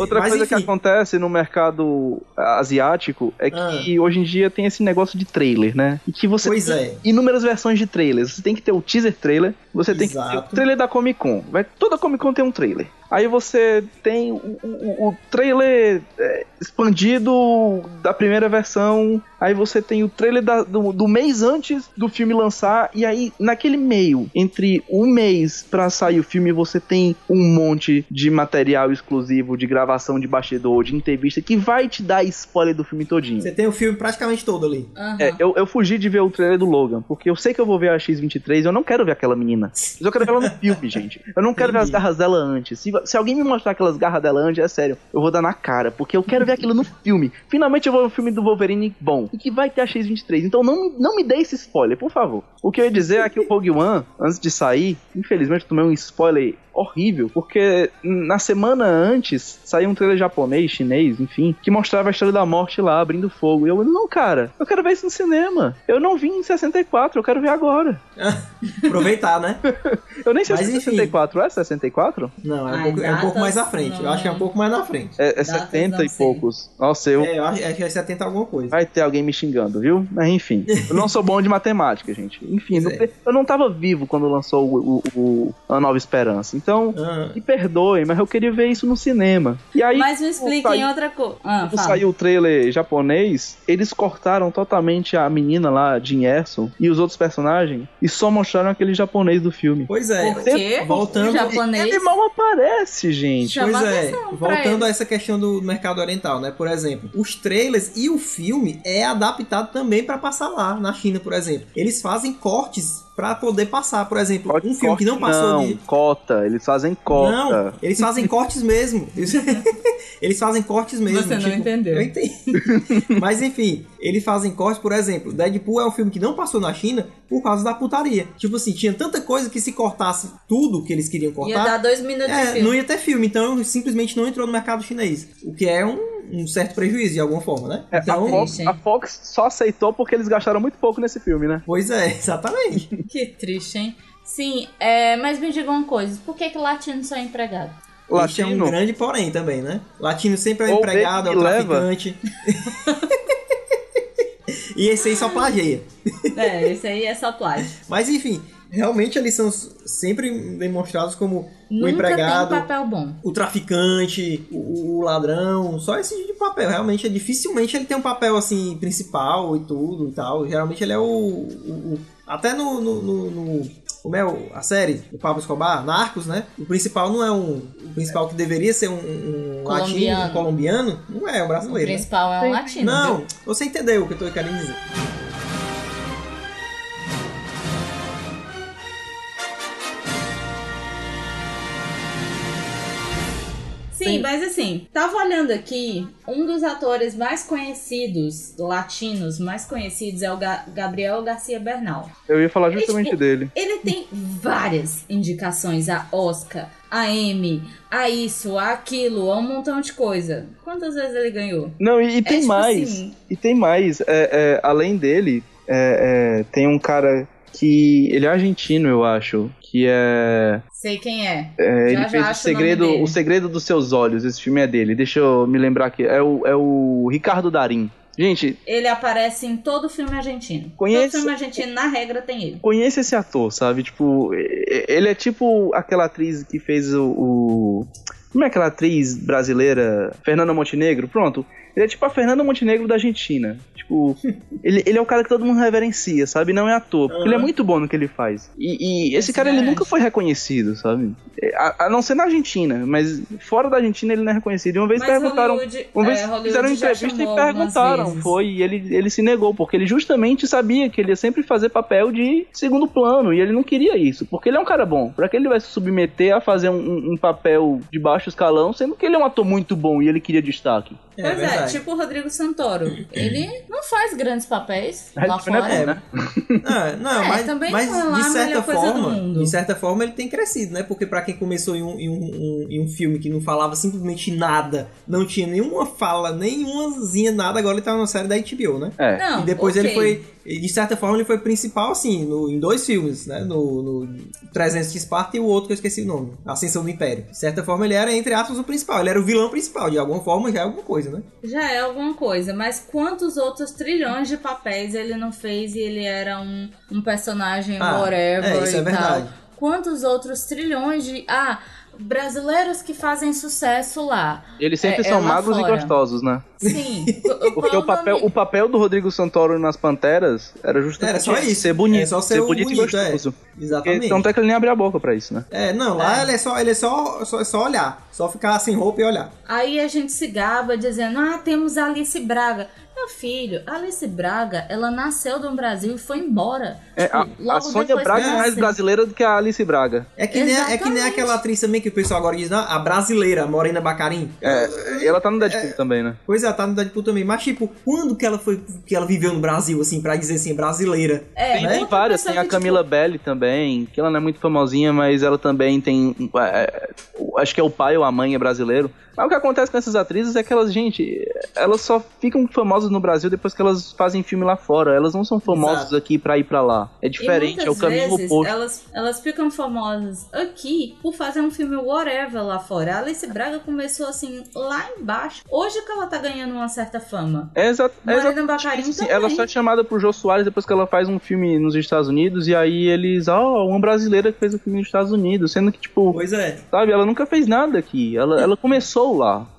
Outra Mas, coisa que enfim. acontece no mercado asiático é que hoje em dia tem esse negócio de trailer, né? E que você Pois tem é. inúmeras versões de trailers. Você tem que ter o teaser trailer, você tem que ter o Exato. trailer da Comic Con. Vai, toda Comic Con tem um trailer. Aí você tem o, o- o trailer é, expandido da primeira versão. Aí você tem o trailer da- do, do mês antes do filme lançar. E aí, naquele meio, entre um mês pra sair o filme, você tem um monte de material exclusivo, de gravação de bastidor, de entrevista, que vai te dar spoiler do filme todinho. Você tem o filme praticamente todo ali. Aham. É, eu, eu fugi de ver o trailer do Logan, porque eu sei que eu vou ver a X-23 eu não quero ver aquela menina. Eu só quero ver ela no *laughs* filme, gente. Eu não quero ver as Entendi. garras dela antes. Se, se alguém me mostrar aquelas garras dela antes, é sério, eu vou dar na cara, porque eu quero ver aquilo no filme. Finalmente eu vou ver o filme do Wolverine bom, e que vai ter a X-23. Então não, não me dê esse spoiler, por favor. O que eu ia dizer é que o Rogue One, antes de sair, infelizmente eu tomei um spoiler horrível, porque na semana antes saiu um trailer japonês, chinês, enfim, que mostrava a história da morte lá, abrindo fogo. E eu, não, cara, eu quero ver isso no cinema. Eu não vi em 64, eu quero ver agora. *laughs* Aproveitar, né? *laughs* Eu nem sei Mas se é enfim. 64, é 64? Não, é um, Ai, pouco, é um pouco mais à frente. Eu não. acho que é um pouco mais na frente. É, é Datas 70 não e sei. poucos. Nossa, eu... É, eu acho, acho que é 70 alguma coisa. Vai ter alguém me xingando, viu? Mas enfim, eu não sou bom de matemática, gente. Enfim, não é. eu não tava vivo quando lançou o, o- o- A Nova Esperança. Então, Ah, me perdoem, mas eu queria ver isso no cinema. E aí, Mas me expliquem saiu- outra coisa. Ah, quando fala. saiu o trailer japonês, eles cortaram totalmente a menina lá, Jin Erso, e os outros personagens, e só mostraram aquele japonês do filme. pois é. Por quê? Voltando- O japonês. Ele mal aparece, gente. Chama Pois é, voltando a essa questão do mercado oriental, né? Por exemplo, os trailers e o filme é adaptado também pra passar lá, na China, por exemplo. Eles fazem cortes pra poder passar, por exemplo, um filme que não passou não, de cota, eles fazem cota. Não, eles fazem cortes mesmo. Eles, *laughs* eles fazem cortes mesmo. Você não tipo, entendeu. Eu entendi. *laughs* Mas enfim, eles fazem cortes, por exemplo, Deadpool é um filme que não passou na China por causa da putaria. Tipo assim, tinha tanta coisa que se cortasse tudo que eles queriam Ia cortar, dar dois minutos de é, filme. não ia ter filme. Então simplesmente não entrou no mercado chinês. O que é um, um certo prejuízo de alguma forma, né? É, Então, a, Fox, a Fox só aceitou porque eles gastaram muito pouco nesse filme, né? pois é, *laughs* exatamente. Que triste, hein? Sim, é, mas me diga uma coisa, por que que latino só é empregado? Isso é um Latino. grande porém também, né? Latino sempre é Ou empregado, é o traficante. *laughs* e esse aí só plageia. É, esse aí é só plágio. Mas enfim, realmente eles são sempre demonstrados como o Nunca empregado, tem papel bom. o traficante, o, o ladrão, só esse tipo de papel. Realmente, é dificilmente ele tem um papel assim principal e tudo e tal. Geralmente ele é o. o- o- até no. no, no- no- como é o- a série do Pablo Escobar, Narcos, né? O principal não é um. O principal que deveria ser um, um latino, Colombiano. um colombiano, não é, é um O brasileiro. né? principal é um latino. Não, viu? você entendeu o que eu tô querendo dizer. Sim, Tem- mas assim, tava olhando aqui, um dos atores mais conhecidos, latinos, mais conhecidos é o Ga- Gabriel Garcia Bernal. Eu ia falar justamente tipo, dele. Ele tem várias indicações a Oscar, a Emmy, a isso, a aquilo, a um montão de coisa. Quantas vezes ele ganhou? Não, e, e tem tipo mais. assim- E tem mais. É, é, além dele, é, é, tem um cara que. Ele é argentino, eu acho. Que é. Sei quem é. é, Já, ele já fez o o segredo, dele. o segredo dos seus olhos. Esse filme é dele. Deixa eu me lembrar aqui. É o, é o Ricardo Darim. Gente, Ele aparece em todo filme argentino. Conheço- Todo filme argentino, na regra, tem ele. conheça esse ator, sabe? Tipo, ele é tipo aquela atriz que fez o. o- Como é aquela atriz brasileira? Fernanda Montenegro? Pronto. Ele é tipo a Fernanda Montenegro da Argentina. Tipo, ele, ele é o cara que todo mundo reverencia, sabe? Não é à toa. Porque ele é muito bom no que ele faz. E, e esse cara, ele nunca foi reconhecido, sabe? É, A, a não ser na Argentina, mas fora da Argentina ele não é reconhecido. E uma vez Mas perguntaram. Hollywood- Uma vez é, fizeram entrevista e perguntaram, foi, e ele, ele se negou, porque ele justamente sabia que ele ia sempre fazer papel de segundo plano, e ele não queria isso, porque ele é um cara bom. Pra que ele vai se submeter a fazer um, um- um papel de baixo escalão, sendo que ele é um ator muito bom e ele queria destaque? É Pois é, verdade. tipo o Rodrigo Santoro. Ele não faz grandes papéis *laughs* lá é fora. bom, né? Não, *laughs* não É, mas, também mas não é de certa forma, de certa forma ele tem crescido, né? Porque pra quem começou em um, em, um, um- em um filme que não falava simplesmente nada, não tinha nenhuma fala, nenhumazinha nada, agora ele tá numa série da HBO, né? É. Não, e depois ok. ele foi, de certa forma ele foi principal, assim, no- em dois filmes, né? No, no 300 de Esparta e o outro que eu esqueci o nome, Ascensão do Império. De certa forma ele era, entre aspas, o principal, ele era o vilão principal, de alguma forma já é alguma coisa, né? Já é alguma coisa, mas quantos outros trilhões de papéis ele não fez e ele era um, um personagem Ah, whatever é, isso é e verdade. tal? Quantos outros trilhões de. Ah, brasileiros que fazem sucesso lá. Eles sempre É, é são lá magros e fora. gostosos, né? Sim. *laughs* Porque o papel, o papel do Rodrigo Santoro nas Panteras era justamente Era só isso. ser bonito, É só ser o bonito, bonito, e é. gostoso. Exatamente. Tanto é que ele nem abriu a boca pra isso, né? É, não, lá ele é só, ele é só, só, só olhar, só ficar sem roupa e olhar. Aí a gente se gaba dizendo: ah, temos a Alice Braga. Meu filho, a Alice Braga, ela nasceu do Brasil e foi embora. É, Tipo, a, a Sônia Braga é mais brasileira do que a Alice Braga. É que, nem, é que nem aquela atriz também que o pessoal agora diz, não, a brasileira, Morena Bacarim. É, e ela tá no Deadpool também, né? Pois é, tá no Deadpool também. Mas, tipo, quando que ela foi que ela viveu no Brasil, assim, pra dizer assim, brasileira? É, Tem, outra tem várias, tem a Camila Belli também, que ela não é muito famosinha, mas ela também tem. é, acho que é o pai ou a mãe é brasileiro. Mas o que acontece com essas atrizes é que elas, gente, elas só ficam famosas no Brasil depois que elas fazem filme lá fora. Elas não são famosas Exato. aqui pra ir pra lá. É diferente, é o caminho vezes oposto. elas, elas ficam famosas aqui por fazer um filme whatever lá fora. A Alice Braga começou assim lá embaixo. Hoje que ela tá ganhando uma certa fama. É é Marina exatamente assim. também. Ela só é chamada por Jô Soares depois que ela faz um filme nos Estados Unidos, e aí eles, ó, uma brasileira que fez um filme nos Estados Unidos, sendo que, tipo, Pois é. sabe, ela nunca fez nada aqui. Ela, ela começou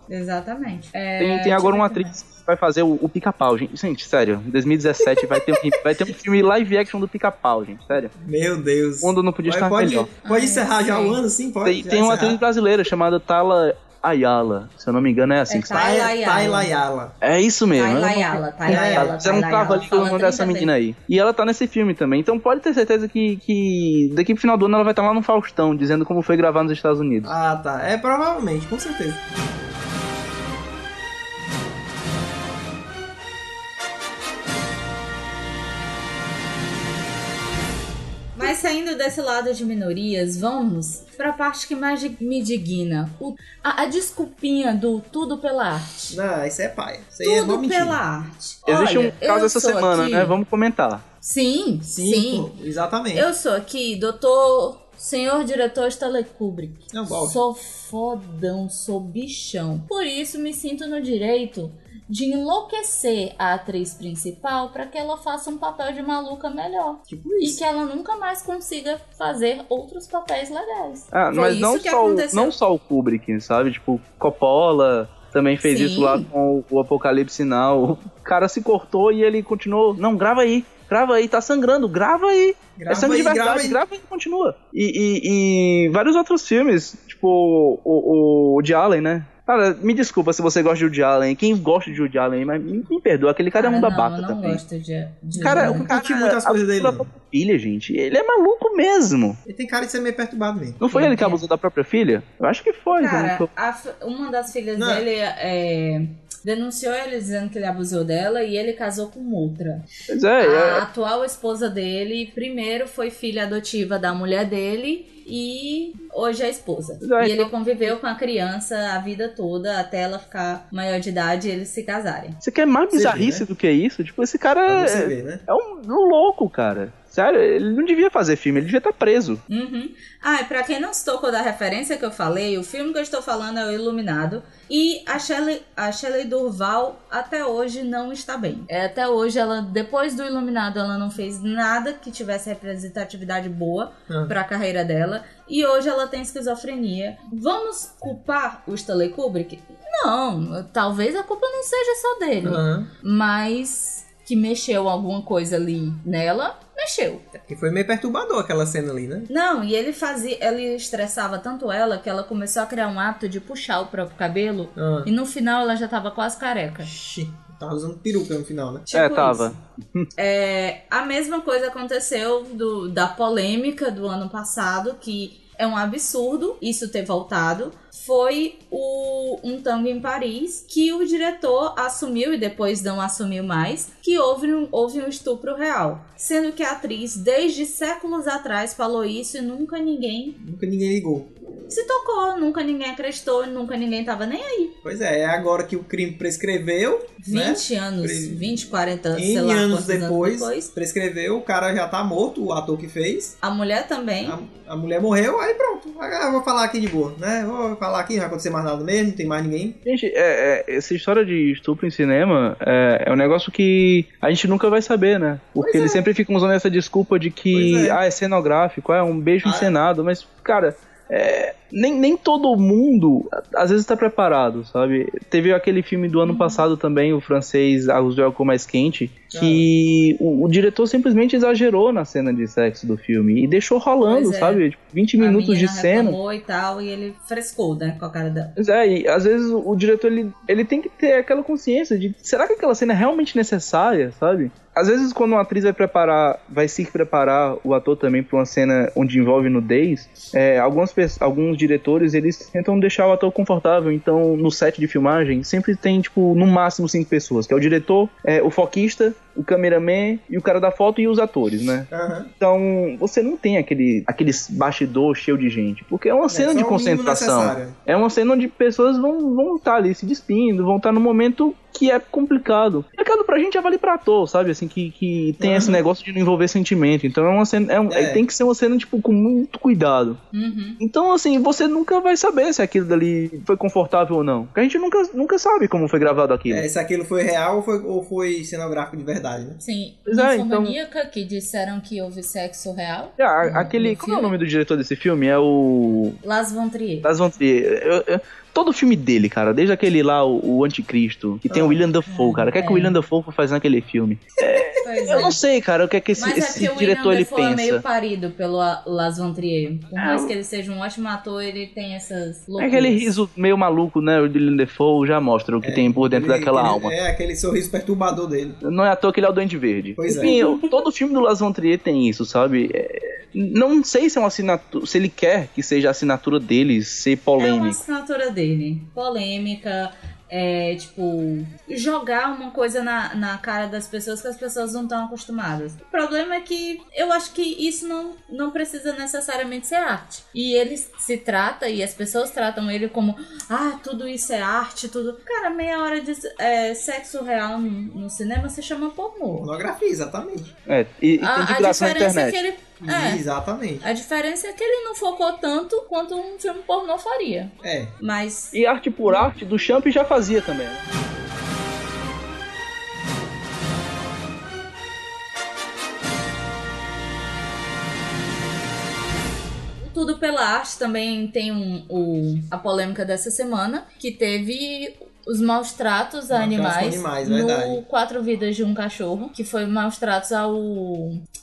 Exatamente. É, Tem, tem agora uma ver atriz que vai fazer o, o pica-pau, gente. Gente, sério, em 2017 vai ter, um, vai ter um filme live action do pica-pau, gente, sério. Meu Deus. O mundo não podia Pode- estar pode, melhor. Pode encerrar já o ano, sim? Pode. Tem, tem uma atriz brasileira chamada Tala Ayala, se eu não me engano é assim. É que se fala. Tayla Tai- Ayala. Tayla Ayala. É isso mesmo. Tayla não- Ayala, Tayla Ayala, um Tayla Ayala, trava-língua no fala nome dessa 30 menina aí. E ela tá nesse filme também. Então pode ter certeza que, que daqui pro final do ano ela vai estar lá no Faustão, dizendo como foi gravar nos Estados Unidos. Ah, tá. É provavelmente, com certeza. Desse lado de minorias, vamos pra parte que mais me digna. O- a, a desculpinha do tudo pela arte. Não, isso é paia. Isso aí é Tudo mentira. pela arte. Existe Olha, um caso essa semana, aqui- né? Vamos comentar. Sim, Sim, sim. pô, exatamente. Eu sou aqui, doutor, senhor diretor Stanley Kubrick. Não, Bob. Sou fodão, sou bichão. Por isso me sinto no direito de enlouquecer a atriz principal para que ela faça um papel de maluca melhor. Tipo E que ela nunca mais consiga fazer outros papéis legais. Ah, Foi mas isso não que só, o, não só o Kubrick, sabe? Tipo, Coppola também fez Sim. isso lá com o, o Apocalipse Now. O cara se cortou e ele continuou. Não, grava aí. Grava aí, tá sangrando, grava aí. Grava é sangue de aí, grava verdade, aí. grava aí e continua. E, e- e vários outros filmes, tipo o, o, o Woody Allen, né? Cara, me desculpa se você gosta de Woody Allen. Quem gosta de Woody Allen, mas me, me perdoa, aquele cara é um não, babaca eu não também. gosto de, de Cara, cara curti muito as coisas dele, abusou da própria filha, gente. Ele é maluco mesmo. Ele tem cara de ser meio perturbado mesmo. Não foi Sim, ele que é. abusou da própria filha? Eu acho que foi. Cara, né? a uma das filhas Não. dele é, denunciou ele dizendo que ele abusou dela e ele casou com outra. Pois é, A é, atual esposa dele, primeiro foi filha adotiva da mulher dele e hoje é esposa. Pois é, E ele conviveu com a criança a vida toda até ela ficar maior de idade e eles se casarem. Você quer mais Você vê, bizarrice né? do que isso? Tipo, esse cara é, ver, né? é um, um louco, cara. Sério, ele não devia fazer filme, ele devia estar preso. Uhum. Ah, e pra quem não se tocou da referência que eu falei, o filme que eu estou falando é O Iluminado. E a Shelley, a Shelley Durval até hoje não está bem. É, até hoje, ela, depois do Iluminado, ela não fez nada que tivesse representatividade boa Ah. pra carreira dela. E hoje ela tem esquizofrenia. Vamos culpar o Stanley Kubrick? Não, talvez a culpa não seja só dele. Aham. Mas que mexeu alguma coisa ali nela, mexeu. E foi meio perturbador aquela cena ali, né? Não, e ele fazia, ele estressava tanto ela que ela começou a criar um hábito de puxar o próprio cabelo Ah. e no final ela já tava quase careca. Ixi, tava usando peruca no final, né? Tipo é, tava. É, a mesma coisa aconteceu do, da polêmica do ano passado, que é um absurdo isso ter voltado. Foi o Um Tango em Paris, que o diretor assumiu e depois não assumiu mais, que houve um, houve um estupro real. Sendo que a atriz, desde séculos atrás, falou isso e nunca ninguém Nunca ninguém ligou. Se tocou, nunca ninguém acreditou, nunca ninguém tava nem aí. Pois é, é agora que o crime prescreveu, né? 20 anos, Pre- 20, 40 anos, sei lá, anos depois, depois. prescreveu, o cara já tá morto, o ator que fez. A mulher também. A, a mulher morreu, aí pronto. Ah, vou falar aqui de boa, né? Vou falar aqui, não vai acontecer mais nada mesmo, não tem mais ninguém. Gente, é, é, essa história de estupro em cinema é, é um negócio que a gente nunca vai saber, né? Porque Pois eles é. sempre ficam usando essa desculpa de que, é. ah, é cenográfico, é um beijo Ah. encenado, mas, cara, é, nem, nem todo mundo às vezes tá preparado, sabe? Teve aquele filme do Uhum. ano passado também, o francês Arroz de Álcool Mais Quente, Ah. que o, o diretor simplesmente exagerou na cena de sexo do filme e deixou rolando, é. sabe? Tipo, 20 a minutos de cena. e tal, e ele frescou, né, com a cara dela. Pois é, e às vezes o o diretor ele, ele tem que ter aquela consciência de será que aquela cena é realmente necessária, sabe? Às vezes quando uma atriz vai preparar, vai se preparar o ator também para uma cena onde envolve nudez, é, algumas, alguns diretores eles tentam deixar o ator confortável, então no set de filmagem sempre tem tipo no máximo cinco pessoas, que é o diretor, é, o foquista, o cameraman e o cara da foto e os atores, né? Aham. Então você não tem aquele, aquele bastidor cheio de gente, porque é uma cena só de mínimo concentração. É uma cena onde pessoas vão vão estar ali se despindo, vão estar no momento que é complicado. Complicado pra gente é vale pra ator, sabe? Assim, que, que tem Uhum. esse negócio de não envolver sentimento. Então é uma cena. É um- É. Tem que ser uma cena, tipo, com muito cuidado. Uhum. Então, assim, você nunca vai saber se aquilo dali foi confortável ou não. Porque a gente nunca, nunca sabe como foi gravado aquilo. É, se aquilo foi real ou foi, ou foi cenográfico de verdade, né? Sim, é, então- Ninfomaníaca, que disseram que houve sexo real. No- aquele. no Como é o filme. nome do diretor desse filme? É o. Las Von Trier. Das Von Trier. Eu- eu- todo filme dele, cara, desde aquele lá, o, o Anticristo, que tem o Ah, William Dafoe, cara. O que é que o é. William Dafoe foi fazer naquele filme? Pois Eu é. não sei, cara, o que é que esse, Mas é esse porque o diretor William ele Dafoe é meio pensa. parido pelo Las Von Trier. Por É, mais que ele seja um ótimo ator, ele tem essas É loucuras. aquele riso meio maluco, né? O William Dafoe já mostra o que tem por dentro Aquele- daquela aquele- alma. É, aquele sorriso perturbador dele. Não é à toa que ele é o Duende Verde. Pois é. Enfim, eu- todo filme do Las Von Trier tem isso, sabe? É, não sei se é uma assinatura, se ele quer que seja a assinatura dele ser É uma assinatura dele. Polêmica. É, tipo, jogar uma coisa na, na cara das pessoas que as pessoas não estão acostumadas. O problema é que eu acho que isso não, não precisa necessariamente ser arte. E ele se trata, e as pessoas tratam ele como, ah, tudo isso é arte, tudo. Cara, meia hora de é, sexo real no, no cinema se chama pornô. Pornografia, exatamente. É, e, e tem A, de a graça na diferença é internet. que ele. É, Exatamente. a diferença é que ele não focou tanto quanto um filme pornô faria. É. Mas. E arte por arte do Champ já fazia também. Tudo pela arte também tem um, o, a polêmica dessa semana, que teve os maus tratos a Maus animais, animais, no verdade. Quatro Vidas de um Cachorro, que foi maus tratos ao...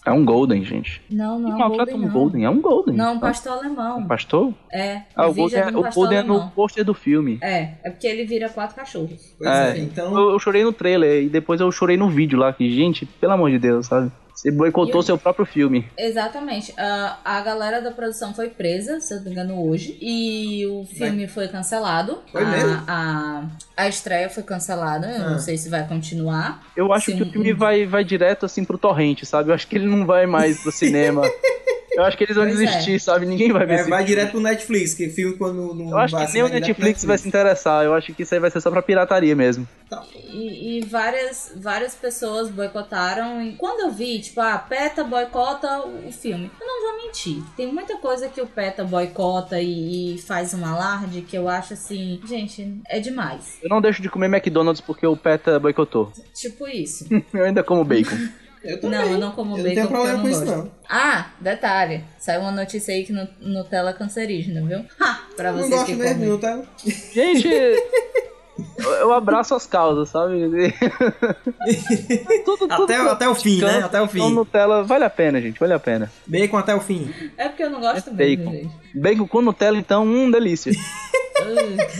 É um Golden, gente. Não, não é um maltrata Golden, um não. Golden, é um Golden. Não, um Ah, pastor alemão. um pastor? É, Ah, o Golden, de é, um o Golden é no pôster do filme. É, é porque ele vira quatro cachorros. Pois É, é. Então, Eu, eu chorei no trailer e depois eu chorei no vídeo lá, que, gente, pelo amor de Deus, sabe? Você boicotou E seu próprio filme. Exatamente. A, a galera da produção foi presa, se eu não me engano, hoje. E o filme foi cancelado. Foi a, mesmo? A, a estreia foi cancelada. Eu Ah. não sei se vai continuar. Eu acho Sim. que o filme vai, vai direto assim pro torrente, sabe? Eu acho que ele não vai mais pro cinema. *laughs* Eu acho que eles vão Pois desistir, sabe? Ninguém vai ver É, esse vai filme. direto pro Netflix, que filme quando não Eu acho que nem o pro Netflix vai se interessar. Eu acho que isso aí vai ser só pra pirataria mesmo. E, e várias, várias pessoas boicotaram. E quando eu vi, tipo, ah, PETA boicota o filme. Eu não vou mentir. Tem muita coisa que o PETA boicota e, e faz um alarde que eu acho assim, gente, é demais. Eu não deixo de comer McDonald's porque o PETA boicotou. Tipo isso. *laughs* Eu ainda como bacon. Eu também. Não, eu não como Eu não bacon tenho porque eu problema não com isso, não. Ah, detalhe. Saiu uma notícia aí que no, Nutella é cancerígena, viu? Ha, pra Eu não vocês gosto que mesmo de. Nutella. Gente, *laughs* eu, abraço as causas, sabe? *laughs* tudo, tudo Até, até o fim, né? Até o fim. Nutella vale a pena, gente, vale a pena. Bacon até o fim. É porque eu não gosto É mesmo, bacon. gente. Bacon com Nutella, então, hum, delícia. *laughs*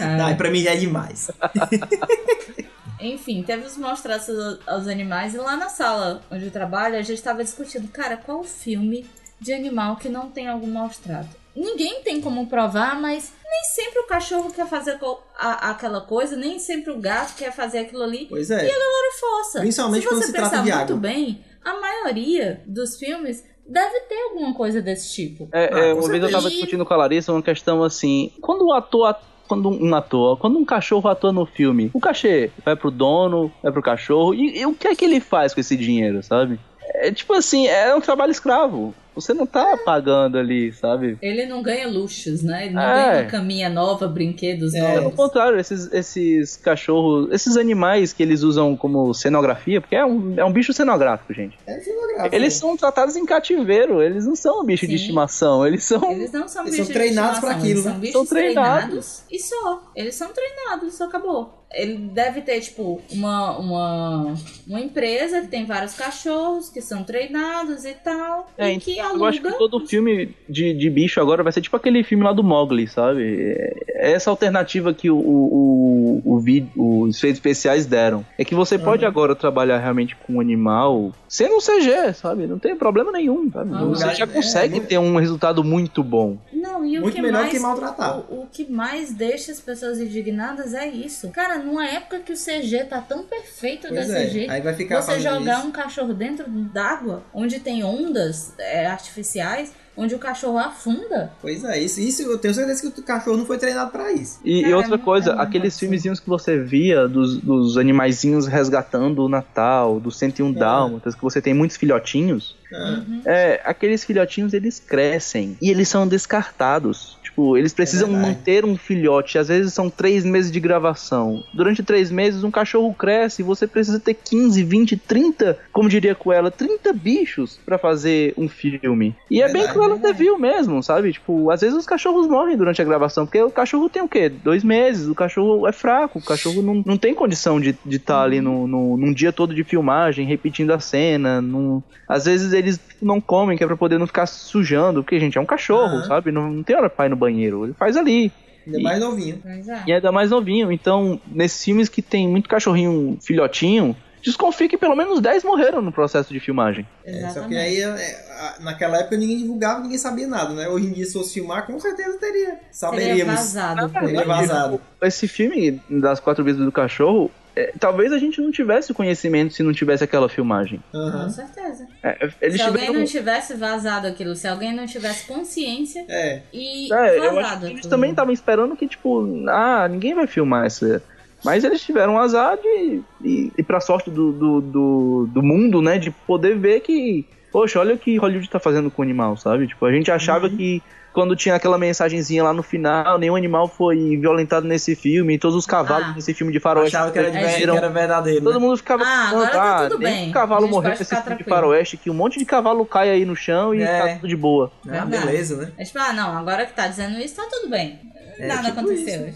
Ai. Não, pra mim já é demais. *laughs* Enfim, teve os mostrados aos- aos animais e lá na sala onde eu trabalho a gente tava discutindo, cara, qual filme de animal que não tem algum maus trato? Ninguém tem como provar, mas nem sempre o cachorro quer fazer a- aquela coisa, nem sempre o gato quer fazer aquilo ali. Pois é. Por força. Principalmente se quando você se pensar trata de muito água. bem, a maioria dos filmes deve ter alguma coisa desse tipo. É, Ah, é, uma vez eu tava discutindo com a Larissa uma questão assim: quando o ator. Quando um ator, quando um cachorro atua no filme, o cachê vai pro dono, vai pro cachorro, e, e o que é que ele faz com esse dinheiro, sabe? É tipo assim, é um trabalho escravo. Você não tá pagando ali, sabe? Ele não ganha luxos, né? Ele não É. ganha uma caminha nova, brinquedos É. Pelo novos. contrário, esses, esses cachorros, esses animais que eles usam como cenografia, porque é um, é um bicho cenográfico, gente. É cenográfico. Eles são tratados em cativeiro, eles não são um bicho de Sim. estimação, eles são. Eles não são Eles bichos são treinados de pra estimação, aquilo, eles né? são bichos São treinados. treinados e só. Eles são treinados, só acabou. Ele deve ter, tipo, uma, uma, uma empresa que tem vários cachorros que são treinados e tal. É, e que Eu acho que todo filme de, de bicho agora vai ser tipo aquele filme lá do Mogli, sabe? É essa alternativa que o, o, o, vídeo, os efeitos especiais deram. É que você pode agora trabalhar realmente com um animal sendo um CG, sabe? Não tem problema nenhum, sabe? Ah, você já é, consegue muito- ter um resultado muito bom. Não, e o Muito que melhor mais, que maltratar. O, o que mais deixa as pessoas indignadas é isso. Cara, numa época que o CG tá tão perfeito Pois da é. CG, Aí vai ficar você jogar isso. um cachorro dentro d'água, onde tem ondas é, artificiais, onde o cachorro afunda. Pois é, isso, isso eu tenho certeza que o cachorro não foi treinado pra isso. E, e Cara, outra é coisa, aqueles absurdo. filmezinhos que você via dos, dos animaizinhos resgatando o Natal, do 101 Dálmatas, que você tem muitos filhotinhos, Ah, é, aqueles filhotinhos eles crescem e eles são descartados. Tipo, eles precisam verdade. manter um filhote. Às vezes são três meses de gravação. Durante três meses, um cachorro cresce e você precisa ter 15, 20, 30, como diria com ela, 30 bichos pra fazer um filme. E é bem até verdade. viu mesmo, sabe? Tipo, às vezes os cachorros morrem durante a gravação, porque o cachorro tem o quê? Dois meses. O cachorro é fraco. O cachorro não, não tem condição de estar de tá ali no, no, num dia todo de filmagem, repetindo a cena. Num... Às vezes eles não comem, que é pra poder não ficar sujando, porque, gente, é um cachorro, Aham. sabe? Não, não tem hora pra ir no banheiro. Ele faz ali. ainda E- mais novinho. É. E ainda mais novinho. Então, nesses filmes que tem muito cachorrinho filhotinho, desconfia que pelo menos 10 morreram no processo de filmagem. É, só que Exatamente. aí, é, naquela época, ninguém divulgava, ninguém sabia nada, né? Hoje em dia, se fosse filmar, com certeza teria. Seria Saberíamos. vazado. Na Teria vazado. Esse filme das quatro vidas do cachorro, é, talvez a gente não tivesse o conhecimento se não tivesse aquela filmagem. Com Aham. certeza. É, eles se alguém tiveram- não tivesse vazado aquilo, se alguém não tivesse consciência É, e É, eu acho vazado que eles aquilo. também estavam esperando que, tipo, ah, ninguém vai filmar essa. Mas eles tiveram um azar de. E, e pra sorte do, do, do, do mundo, né? De poder ver que. Poxa, olha o que Hollywood tá fazendo com o animal, sabe? Tipo, a gente achava Uhum. que quando tinha aquela mensagenzinha lá no final, nenhum animal foi violentado nesse filme, todos os cavalos Ah. nesse filme de faroeste achava que era, de, morreram. que era verdadeiro. Todo né? mundo ficava Ah, agora tá ah, tudo nem bem. um cavalo morreu nesse filme de tranquilo. faroeste, que um monte de cavalo cai aí no chão e É. tá tudo de boa. Ah, Verdade. beleza, né? É tipo, ah, não, agora que tá dizendo isso, tá tudo bem. É, Nada tipo aconteceu.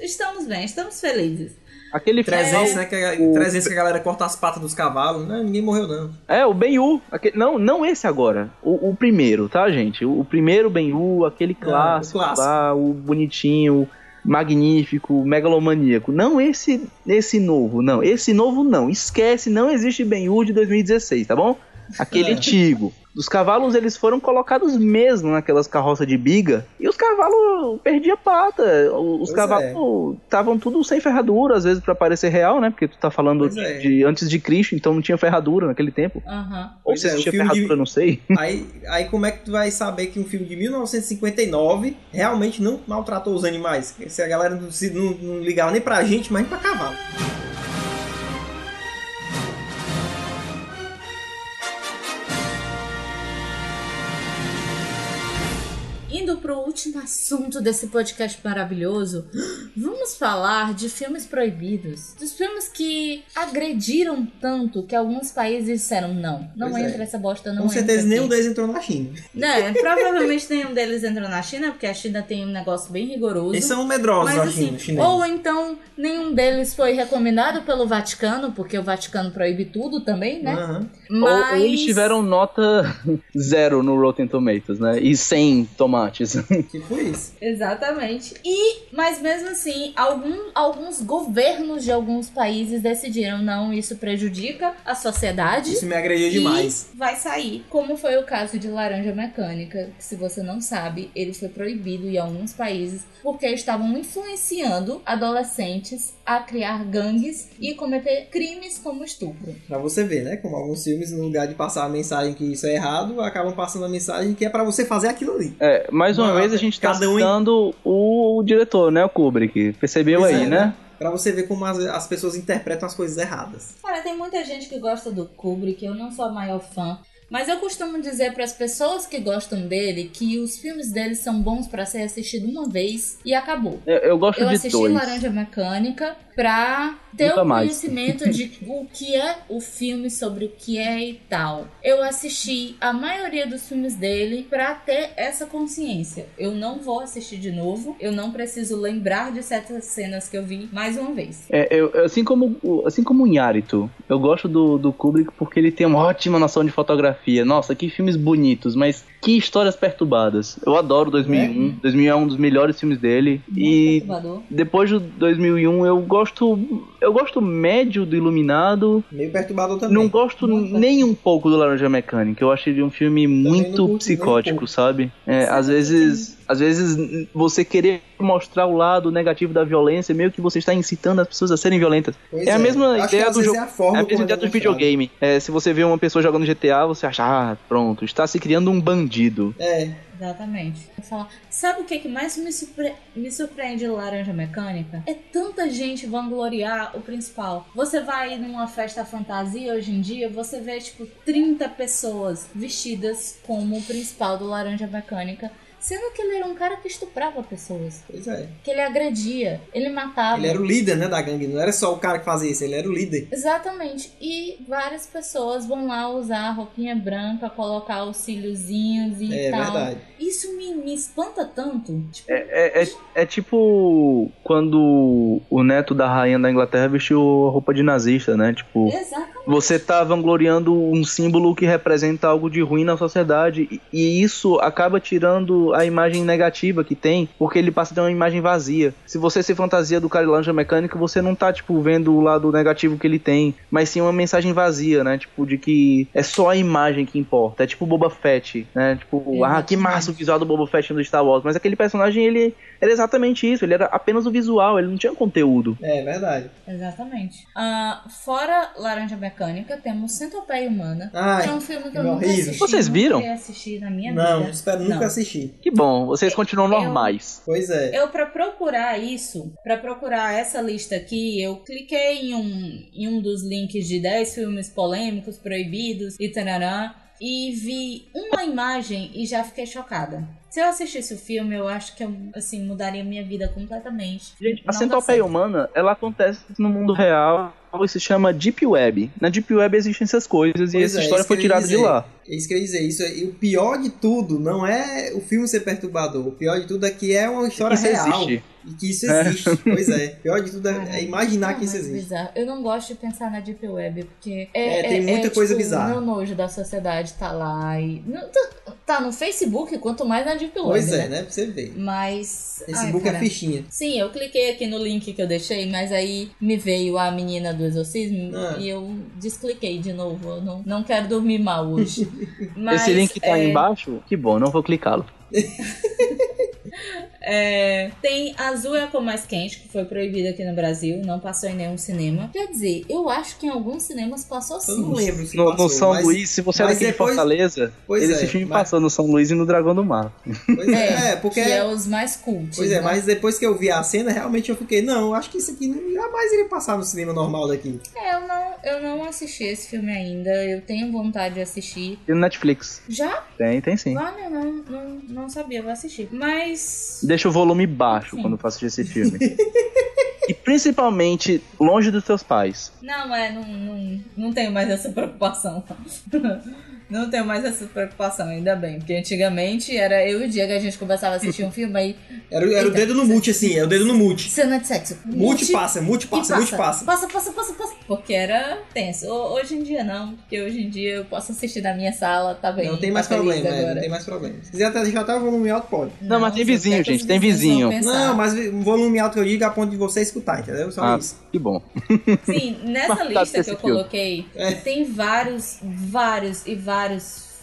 Estamos bem, estamos felizes. Aquele filme- 300, né? Que a, o- 300 que a galera corta as patas dos cavalos. Não, ninguém morreu, não. É, o Ben-Hu. aquele- Não, não esse agora. O, o primeiro, tá, gente? O, o primeiro Ben-Hu, aquele clássico, o clássico. lá, o bonitinho, magnífico, megalomaníaco. Não esse esse novo, não. Esse novo não. Esquece, não existe Ben-Hu de 2016, tá bom? Aquele É. antigo. Os cavalos eles foram colocados mesmo naquelas carroças de biga e os cavalos perdiam pata. Os Pois cavalos estavam tudo sem ferradura, às vezes pra parecer real, né? Porque tu tá falando Pois de, é. de antes de Cristo, então não tinha ferradura naquele tempo. Ou se é, existia filme de- ferradura, não sei. *laughs* Aí, aí como é que tu vai saber que um filme de 1959 realmente não maltratou os animais? Se a galera não, não, não ligava nem pra gente, mas nem pra cavalo. Indo pro último assunto desse podcast maravilhoso, vamos falar de filmes proibidos. Dos filmes que agrediram tanto que alguns países disseram não, não Pois é. entra essa bosta, não Com entra certeza aqui. nenhum deles entrou na China. Né, provavelmente nenhum deles entrou na China, porque a China tem um negócio bem rigoroso. Eles são medrosos, Mas assim, China, chineses. ou então nenhum deles foi recomendado pelo Vaticano, porque o Vaticano proíbe tudo também, né? Aham. Mas Ou, ou eles tiveram nota *laughs* zero no Rotten Tomatoes, né? E 100 tomates. *laughs* Tipo isso. Exatamente. E, mas mesmo assim, algum, alguns governos de alguns países decidiram, não, isso prejudica a sociedade. Isso me agrediu demais. Vai sair. Como foi o caso de Laranja Mecânica, que se você não sabe, ele foi proibido em alguns países porque estavam influenciando adolescentes a criar gangues e cometer crimes como estupro. Pra você ver, né? Como alguns filmes, no lugar de passar a mensagem que isso é errado, acabam passando a mensagem que é pra você fazer aquilo ali. É, mais uma Não, vez a gente tá cada um citando o diretor, né? O Kubrick. Percebeu Pois aí, é, né? Pra você ver como as, as pessoas interpretam as coisas erradas. Cara, tem muita gente que gosta do Kubrick, eu não sou a maior fã. Mas eu costumo dizer para as pessoas que gostam dele que os filmes dele são bons para ser assistido uma vez e acabou. Eu, eu gosto Eu de assisti dois. Laranja Mecânica pra ter Nunca o mais. conhecimento de *laughs* o que é o filme, sobre o que é e tal. Eu assisti a maioria dos filmes dele pra ter essa consciência. Eu não vou assistir de novo, eu não preciso lembrar de certas cenas que eu vi mais uma vez. É, eu, assim como o- assim como o Inharito, eu gosto do, do Kubrick porque ele tem uma ótima noção de fotografia. Nossa, que filmes bonitos, mas que histórias perturbadas. Eu adoro 2001. 2001 é um dos melhores filmes dele. Muito e perturbador. depois do 2001 eu gosto eu gosto médio do Iluminado. Meio perturbador também. Não gosto Muito nem um pouco do Laranja Mecânica. Eu acho ele um filme não muito curto um psicótico, pouco. sabe? É, às vezes, às vezes você querer mostrar o lado negativo da violência, meio que você está incitando as pessoas a serem violentas. Pois é a mesma Acho que ideia às do jogo. É a É a mesma ideia é do videogame. É, se você vê uma pessoa jogando GTA, você acha, ah, pronto, está se criando um bandido. É, Exatamente. Falar, Sabe o que, que mais me, surpre- me surpreende em Laranja Mecânica? É tanta gente vangloriar o principal. Você vai numa festa fantasia hoje em dia, você vê tipo 30 pessoas vestidas como o principal do Laranja Mecânica. Sendo que ele era um cara que estuprava pessoas. pois é. Que ele agredia, ele matava. Ele era o líder, né, da gangue. Não era só o cara que fazia isso, ele era o líder. Exatamente. E várias pessoas vão lá usar a roupinha branca, colocar os cíliozinhos e É tal. verdade. Isso me, me espanta tanto. Tipo, É, é, é tipo quando o neto da rainha da Inglaterra vestiu roupa de nazista, né? Tipo, exatamente. Você tá vangloriando um símbolo que representa algo de ruim na sociedade e- isso acaba tirando a imagem negativa que tem, porque ele passa a ter uma imagem vazia. Se você se fantasia do cara de laranja mecânica, você não tá, tipo, vendo o lado negativo que ele tem, mas sim uma mensagem vazia, né? Tipo, de que é só a imagem que importa. É tipo o Boba Fett, né? Tipo, ah, que massa o visual do Boba Fett no Star Wars, mas aquele personagem, ele era exatamente isso, ele era apenas o visual, ele não tinha conteúdo. É verdade. Exatamente. Ah, fora Laranja Mecânica, temos Centopeia Humana. Ai, que é um filme que eu filme nunca horrível. assisti. Vocês nunca viram? assistir na minha Não, vida. espero nunca Não. assistir. Que bom, vocês continuam Eu- normais. Pois é. Eu, pra procurar isso, pra procurar essa lista aqui, eu cliquei em um, em um dos links de 10 filmes polêmicos, proibidos e tarará, e vi uma imagem e já fiquei chocada. Se eu assistisse o filme, eu acho que eu, assim, mudaria minha vida completamente. Gente, a centopeia humana, ela acontece no mundo real e se chama Deep Web. Na Deep Web existem essas coisas e Pois essa é, história foi tirada de lá. É isso que eu ia dizer. Isso, é- e o pior de tudo não é o filme ser perturbador. O pior de tudo é que é uma história Isso real. existe. E que isso existe. *laughs* pois é. O pior de tudo é, é imaginar Não, que isso mas existe. bizarro. Eu não gosto de pensar na Deep Web, porque É, tem muita coisa tipo, bizarra. O meu nojo da sociedade tá lá e. não, tá, tá no Facebook, quanto mais na Deep Web. Pois é, né? né? Pra você ver. Mas. ai, Facebook é cara. fichinha. Sim, eu cliquei aqui no link que eu deixei, mas aí me veio a menina do Exorcismo Ah. e eu descliquei de novo. Eu não, não quero dormir mal hoje. *laughs* Mas, Esse link tá é, aí embaixo? Que bom, não vou clicá-lo. *laughs* É, tem Azul é a cor mais quente, que foi proibida aqui no Brasil, não passou em nenhum cinema. Quer dizer, eu acho que em alguns cinemas passou sim. Eu não lembro se No, passou, no São mas- Luís, se você é daqui de depois- Fortaleza, ele- é, esse filme mas- passou no São Luís e no Dragão do Mar. Pois é, é, porque... Que é os mais cultos. Pois é, né? mas depois que eu vi a cena, realmente eu fiquei, não, acho que isso aqui não- jamais iria passar no cinema normal daqui. É, eu não, eu não assisti esse filme ainda. Eu tenho vontade de assistir. E no Netflix. Já? Tem, tem sim. Vale, não, não, não sabia, vou assistir. Mas. Deixa o volume baixo Sim. quando for assistir esse filme. *laughs* e principalmente longe dos seus pais. Não, é, não, não, não tenho mais essa preocupação. Não tenho mais essa preocupação, ainda bem. Porque antigamente era eu e o Diego, a gente começava a assistir um filme aí. Era, era o dedo no mute, assim, é o dedo no mute. Cena de sexo. Mute passa, mute E passa, mute passa. Passa, passa, passa, passa. Porque era tenso. Ho- Hoje em dia não, porque hoje em dia eu posso assistir na minha sala, tá bem. Não tem tá mais feliz problema, é, agora. não tem mais problema. Se quiser até deixar até o volume alto, pode. Não, mas tem vizinho, gente, tem vizinho. Não, mas um volume alto que eu digo a ponto de você escutar, entendeu? Só Ah, isso. que bom. Sim, nessa *laughs* Mas lista que eu coloquei, É. tem vários, vários e vários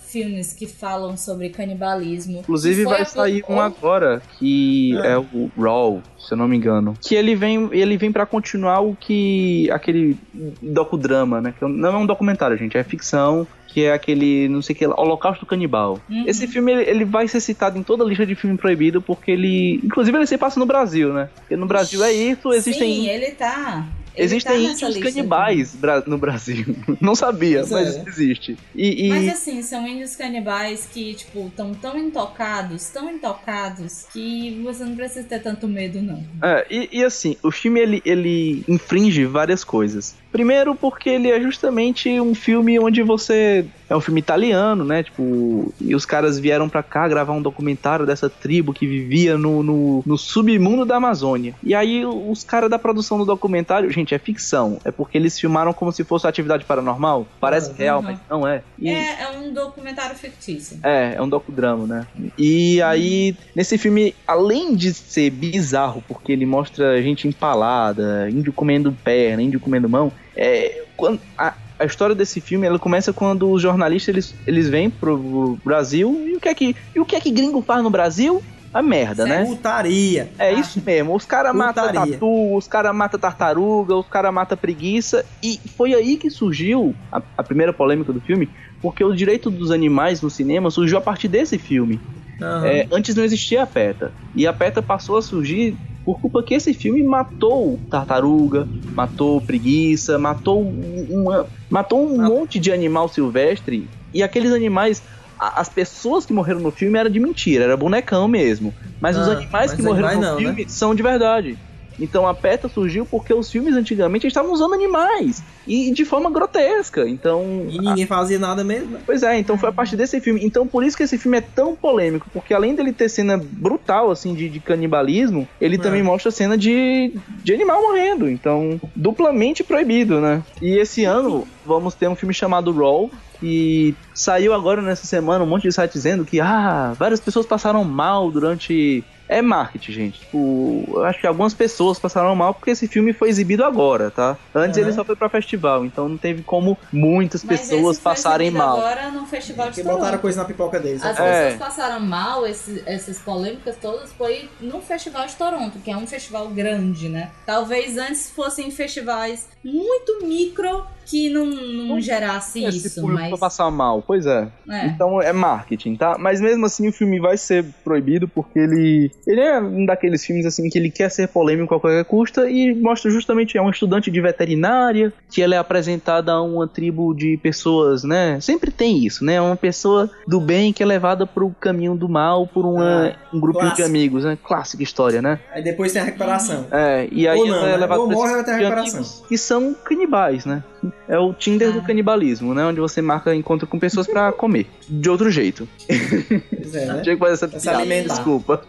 filmes que falam sobre canibalismo. Inclusive vai sair um agora, que Ah. é o Raw, se eu não me engano. Que ele vem, ele vem para continuar o que aquele docudrama, né? Que não é um documentário, gente, é ficção, que é aquele, não sei o que, Holocausto Canibal. Uhum. Esse filme ele, ele vai ser citado em toda a lista de filme proibido porque ele, inclusive ele se passa no Brasil, né? Porque no Brasil é isso, existem Sim, ele tá. ele Existem tá índios canibais bra- no Brasil. *laughs* Não sabia, Pois mas é. existe. E, e- Mas assim, são índios canibais que, tipo, estão tão intocados, tão intocados, que você não precisa ter tanto medo, não. É, e, e assim, o filme ele, ele infringe várias coisas. Primeiro porque ele é justamente um filme onde você é um filme italiano, né? Tipo, e os caras vieram pra cá gravar um documentário dessa tribo que vivia no, no, no submundo da Amazônia. E aí os caras da produção do documentário, gente, é ficção. É porque eles filmaram como se fosse atividade paranormal. Parece Uhum. real, mas não é. E- É, é um documentário fictício. é, é um docudrama, né? E aí, nesse filme, além de ser bizarro, porque ele mostra gente empalada, índio comendo perna, índio comendo mão, é, quando, a, a história desse filme, ela começa quando os jornalistas, eles, eles vêm pro Brasil, e o que é que, e o que é que gringo faz no Brasil? A merda, né? Putaria. É isso mesmo. Os caras matam tatu, os caras matam tartaruga, os caras matam preguiça. E foi aí que surgiu a, a primeira polêmica do filme, porque o direito dos animais no cinema surgiu a partir desse filme. Aham. É, antes não existia a PETA. E a PETA passou a surgir por culpa que esse filme matou tartaruga, matou preguiça, matou uma, matou um monte de animal silvestre. E aqueles animais, as pessoas que morreram no filme era de mentira, era bonecão mesmo. Mas os Ah, animais mas que morreram no não, filme são de verdade. Então a PETA surgiu porque os filmes antigamente estavam usando animais e de forma grotesca. Então E ninguém fazia nada mesmo. né? Pois é, então foi a partir desse filme. Então por isso que esse filme é tão polêmico, porque além dele ter cena brutal, assim, de, de canibalismo, ele É. também mostra cena de, de animal morrendo. Então, duplamente proibido, né? E esse ano vamos ter um filme chamado Raw, que saiu agora nessa semana um monte de site dizendo que, ah, várias pessoas passaram mal durante... É marketing, gente. Tipo, eu acho que algumas pessoas passaram mal porque esse filme foi exibido agora, tá? Antes Aham. ele só foi pra festival, então não teve como muitas Mas pessoas esse foi passarem mal. agora no Festival de Porque botaram Toronto. coisa na pipoca deles. As É. pessoas passaram mal, esse- essas polêmicas todas, foi no Festival de Toronto, que é um festival grande, né? Talvez antes fossem festivais muito micro que não, não gerasse Esse isso, mas. pra passar mal, pois é. É. Então é marketing, tá? Mas mesmo assim o filme vai ser proibido porque ele ele é um daqueles filmes assim que ele quer ser polêmico a qualquer custa e mostra justamente é um estudante de veterinária que ela é apresentada a uma tribo de pessoas, né? Sempre tem isso, né? Uma pessoa do bem que é levada pro caminho do mal por uma, Ah, um grupinho de clássico. amigos, né? Clássica história, né? Aí depois tem a recuperação. É, e aí Ou não, ela é né? levada Ou morre vai ter grupo de recuperação. que são canibais, né? É o Tinder do Ah. canibalismo, né? Onde você marca encontro com pessoas pra comer. De outro jeito. Pois é, né? Tinha que fazer essa se piada, desculpa.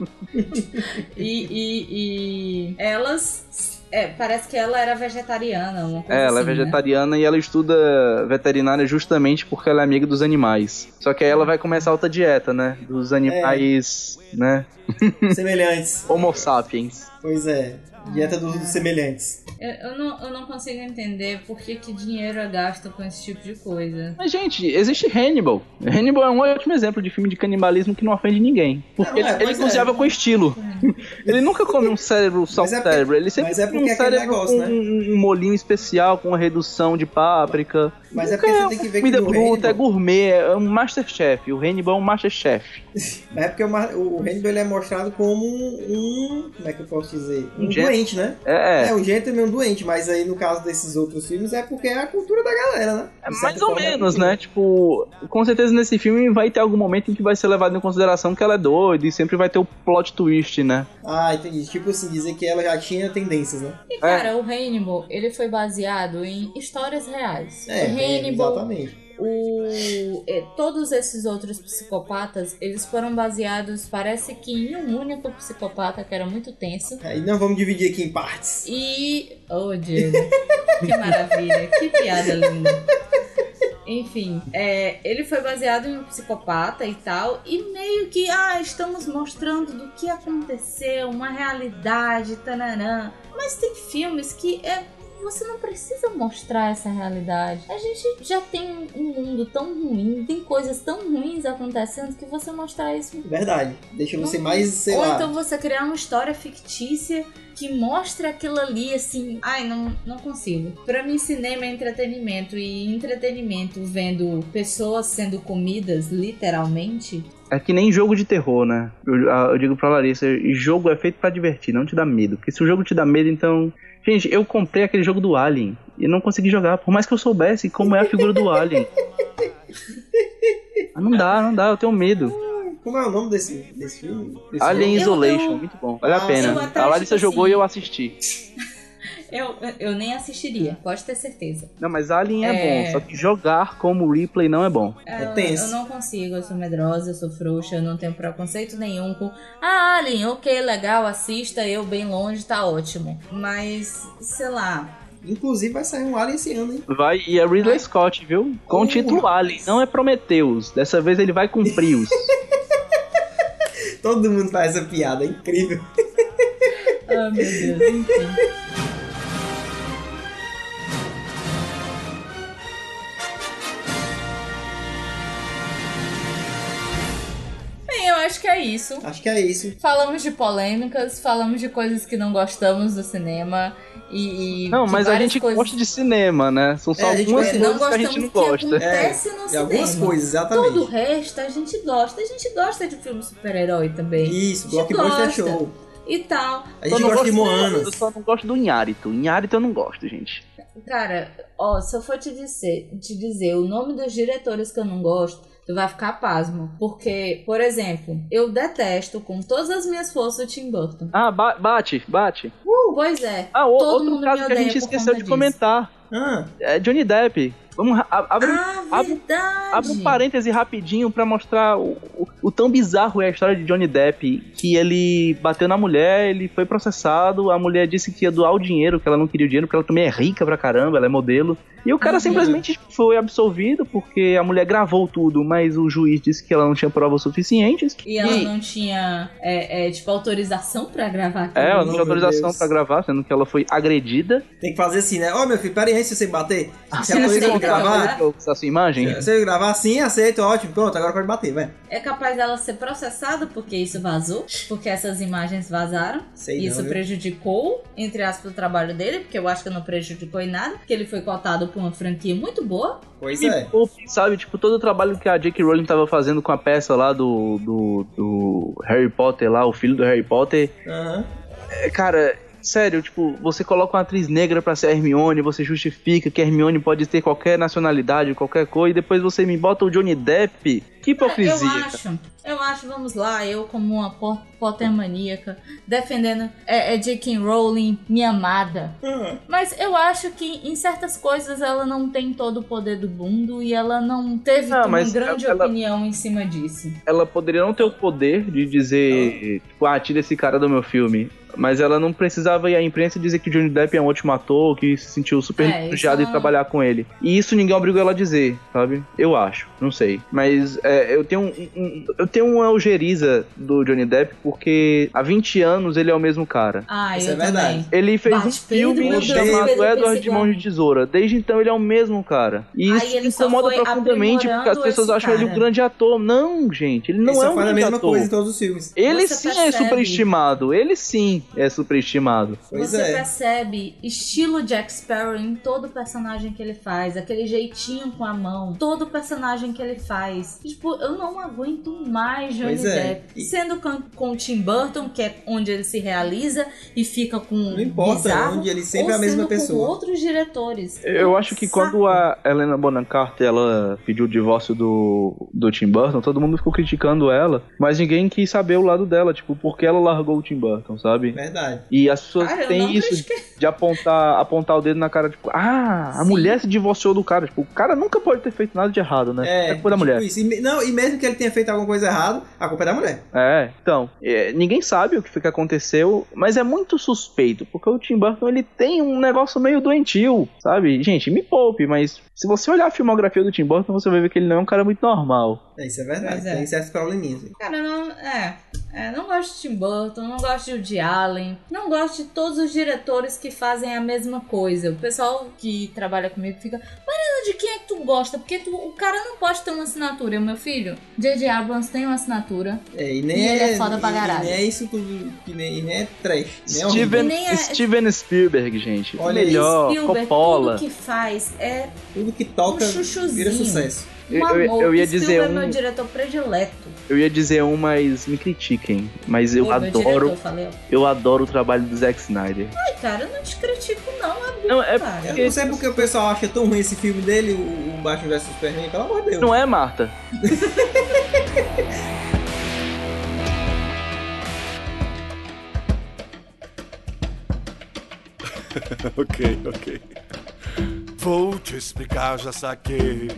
E, e, e elas. É, parece que ela era vegetariana, uma coisa É, ela é assim, né? vegetariana e ela estuda veterinária justamente porque ela é amiga dos animais. Só que aí ela vai começar outra dieta, né? Dos animais, né? Semelhantes. Homo sapiens. Pois é. Dieta dos semelhantes. Eu, eu não, eu não consigo entender por que, que dinheiro é gasto com esse tipo de coisa. Mas, gente, existe Hannibal. Hannibal é um ótimo exemplo de filme de canibalismo que não ofende ninguém. Porque Não, ele, é, ele cozinhava é. com estilo. *laughs* ele nunca come um cérebro só um é cérebro. Ele sempre mas é come um é cérebro negócio, com né? um, um molinho especial, com uma redução de páprica. Mas é porque você tem que ver que comida bruta, é Hannibal- gourmet, é um Masterchef. O Hannibal é um Masterchef. *laughs* É porque o, o Hannibal ele é mostrado como um, Como é que eu posso dizer? Um, Um doente, né? É, É, um gentleman um doente, mas aí no caso desses outros filmes é porque é a cultura da galera, né? É mais ou é menos, né? Tipo, com certeza nesse filme vai ter algum momento em que vai ser levado em consideração que ela é doida e sempre vai ter o plot twist, né? Ah, entendi. Tipo assim, dizer que ela já tinha tendências, né? E cara, o Hannibal, ele foi baseado em histórias reais. É, Hannibal, exatamente. o, é, todos esses outros psicopatas, eles foram baseados, parece que em um único psicopata que era muito tenso. Aí não vamos dividir aqui em partes. E. Oh, Diego. *laughs* que maravilha. Que piada linda. Enfim, é, ele foi baseado em um psicopata e tal, e meio que, ah, estamos mostrando do que aconteceu, uma realidade, tananã. Mas tem filmes que é, você não precisa mostrar essa realidade. A gente já tem um mundo tão ruim, tem coisas tão ruins acontecendo que você mostrar isso Verdade. Deixa você Não- mais, sei Ou lá. então você criar uma história fictícia que mostra aquilo ali assim. Ai, não, não consigo. Pra mim, cinema é entretenimento. E entretenimento vendo pessoas sendo comidas, literalmente. É que nem jogo de terror, né? Eu, a- eu digo pra Larissa, jogo é feito pra divertir, não te dá medo. Porque se o jogo te dá medo, então. Gente, eu comprei aquele jogo do Alien e não consegui jogar, por mais que eu soubesse como é a figura do Alien. Ah, não dá, não dá, eu tenho medo. Como é o nome desse, desse filme? Desse Alien jogo? Eu- Isolation, eu- muito bom, vale Ah, a pena. A Larissa jogou assim- e eu assisti. Eu, eu nem assistiria, pode ter certeza. Não, mas Alien é, É. bom, só que jogar como replay não é bom. É Eu- tenso. Eu não consigo, eu sou medrosa, eu sou frouxa, eu não tenho preconceito nenhum com. Ah, Alien, ok, legal, assista, eu bem longe, tá ótimo. Mas, sei lá, Inclusive vai sair um Alien esse ano, hein? Vai, e é Ridley Scott, viu? Com o Oh, título. Alien, não é Prometheus. Dessa vez ele vai cumprir-os. *laughs* Todo mundo faz essa piada, é incrível. Ah, meu Deus, enfim. Que é isso. Acho que é isso. Falamos de polêmicas, falamos de coisas que não gostamos do cinema e. e Não, mas a gente coisas... gosta de cinema, né? São só É, gente algumas gosta- coisas não que a gente não gosta. que acontece no E cinema. algumas coisas, exatamente. Todo o resto a gente gosta. A gente gosta de filme super-herói também. Isso, gente Blockbuster é show. E tal. A gente gosta de Moana. Eu só não gosto do Inharito. Inharito eu não gosto, gente. Cara, ó, se eu for te dizer, te dizer o nome dos diretores que eu não gosto, tu vai ficar pasmo. Porque, por exemplo, eu detesto com todas as minhas forças o Tim Burton. Ah, ba- bate, bate. Pois é. Ah, o- Todo outro mundo me caso que a gente esqueceu de disso. comentar. Ah, É Johnny Depp. Vamos, abre, um- Ah, abre- abre um parêntese rapidinho pra mostrar o, o- o tão bizarro é a história de Johnny Depp. Que ele bateu na mulher, ele foi processado, a mulher disse que ia doar o dinheiro, que ela não queria o dinheiro, porque ela também é rica pra caramba, ela é modelo. E o cara Uhum. simplesmente foi absolvido porque a mulher gravou tudo, mas o juiz disse que ela não tinha provas suficientes. E ela não tinha, é, é, tipo, autorização pra gravar aquilo. É, ela não Oh, tinha autorização Deus. pra gravar, sendo que ela foi agredida. tem que fazer assim, né? Ó, meu filho, pera aí, se você bater. Ah, autoriza sim, pra gravar? gravar? essa sua imagem. Se você gravar sim, aceito, ótimo. Pronto, agora pode bater, vai. É capaz dela ser processada porque isso vazou, porque essas imagens vazaram. Sei isso não, prejudicou, entre aspas, o trabalho dele, porque eu acho que não prejudicou em nada, porque ele foi cotado por uma franquia muito boa. Pois Me é. poupe, sabe? Tipo, todo o trabalho que a J.K. Rowling tava fazendo com a peça lá do, do, do Harry Potter lá, o filho do Harry Potter. Aham. É, cara, sério, tipo, você coloca uma atriz negra pra ser Hermione, você justifica que a Hermione pode ter qualquer nacionalidade, qualquer coisa, e depois você me bota o Johnny Depp. Que hipocrisia. eu acho, eu acho, vamos lá, eu como uma po- Potter maníaca, defendendo é, é J.K. Rowling, minha amada. Ah, Mas eu acho que em certas coisas ela não tem todo o poder do mundo e ela não teve Não, uma grande ela- opinião em cima disso. Ela poderia não ter o poder de dizer, tipo, ah, tira esse cara do meu filme. Mas ela não precisava ir à imprensa dizer que Johnny Depp é um ótimo ator, que se sentiu super É, entusiasmado isso em não- trabalhar com ele. E isso ninguém obrigou ela a dizer, sabe? Eu acho, não sei. Mas é, eu tenho um, um- eu tenho uma algeriza do Johnny Depp porque há 20 anos ele é o mesmo cara. Ah, Isso eu é verdade. também. Ele fez Bate, um filme Deus, chamado Pedro Edward de. Mãos de Tesoura. Desde então ele é o mesmo cara. E Aí isso ele incomoda profundamente porque as pessoas acham ele um cara. grande ator. Não, gente, ele não Ele é só um faz a grande mesma ator. coisa em todos os filmes. Ele Você sim é percebe. superestimado. Ele sim é superestimado. Pois Você é. percebe estilo Jack Sparrow em todo personagem que ele faz, aquele jeitinho com a mão, todo personagem que ele faz. Tipo, eu não aguento mais Johnny Pois é. Depp. E- Sendo com, com o Tim Burton, que é onde ele se realiza e fica com Não importa bizarro, onde ele sempre ou é a mesma sendo com pessoa. outros diretores. Eu acho que Saco. quando a Helena Bonham Carter ela pediu o divórcio do, do Tim Burton, todo mundo ficou criticando ela, mas ninguém quis saber o lado dela, tipo, porque ela largou o Tim Burton, sabe? Verdade. E as pessoas Cara, têm isso critiquei. de apontar, apontar o dedo na cara, tipo, ah, a Sim. mulher se divorciou do cara. Tipo, o cara nunca pode ter feito nada de errado, né? É, culpa da tipo mulher. isso. E, não, e mesmo que ele tenha feito alguma coisa errada, a culpa é da mulher. É, então, é, ninguém sabe o que foi que aconteceu, mas é muito suspeito, porque o Tim Burton ele tem um negócio meio doentio, sabe? Gente, me poupe, mas se você olhar a filmografia do Tim Burton, você vai ver que ele não é um cara muito normal. É, isso é verdade. É. Tem certos probleminhas. Cara, não. É. é, não gosto de Tim Burton, não gosto de Woody Allen, não gosto de todos os diretores que fazem a mesma coisa. O pessoal que trabalha comigo fica, Mariana, de quem é que tu gosta? Porque tu- o cara não pode ter uma assinatura. Meu filho, J.J. Abrams tem uma assinatura. É, e nem E é, ele é foda pra caralho. E nem é isso tudo. Que nem, e nem é trash. Nem é. Steven, nem é- Steven Spielberg, gente. Olha melhor, Spielberg, Coppola. tudo que faz é Tudo que toca Um vira sucesso. Um Eu- eu- ia dizer é meu um- diretor predileto. Eu ia dizer um, mas me critiquem. Mas eu Ô, meu adoro, diretor, eu adoro o trabalho do Zack Snyder. Ai, cara, eu não te critico, não. É bom, Não, é cara. Eu não sei porque o pessoal acha tão ruim esse filme dele, o, o Batman vs Superman, pelo amor de Deus. Não é, Marta? *laughs* ok, ok. Vou te explicar, já saquei.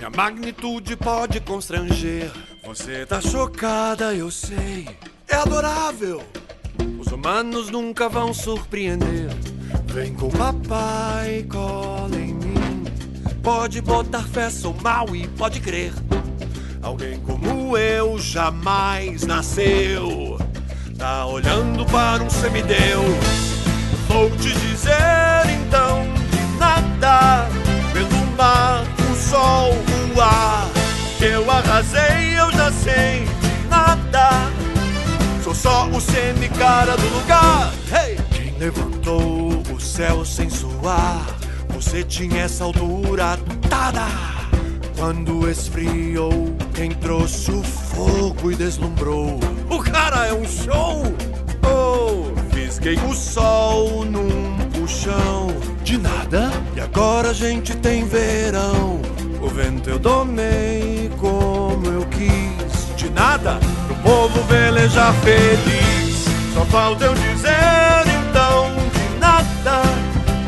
Minha magnitude pode constranger. Você tá chocada, eu sei. É adorável. Os humanos nunca vão surpreender. Vem com papai, cola em mim. Pode botar fé, sou mal e pode crer. Alguém como eu jamais nasceu. Tá olhando para um semideus. Vou te dizer então de nada o sol, o ar. Eu arrasei, eu já sei de nada. Sou só o semi-cara do lugar. Hey! Quem levantou o céu sem suar? Você tinha essa altura atada. Quando esfriou Quem trouxe o fogo e deslumbrou? O cara é um show. Oh, fisguei o sol num puxão de nada. E agora a gente tem verão. O vento eu domei como eu quis. De nada, pro povo velejar feliz. Só falta eu dizer então de nada.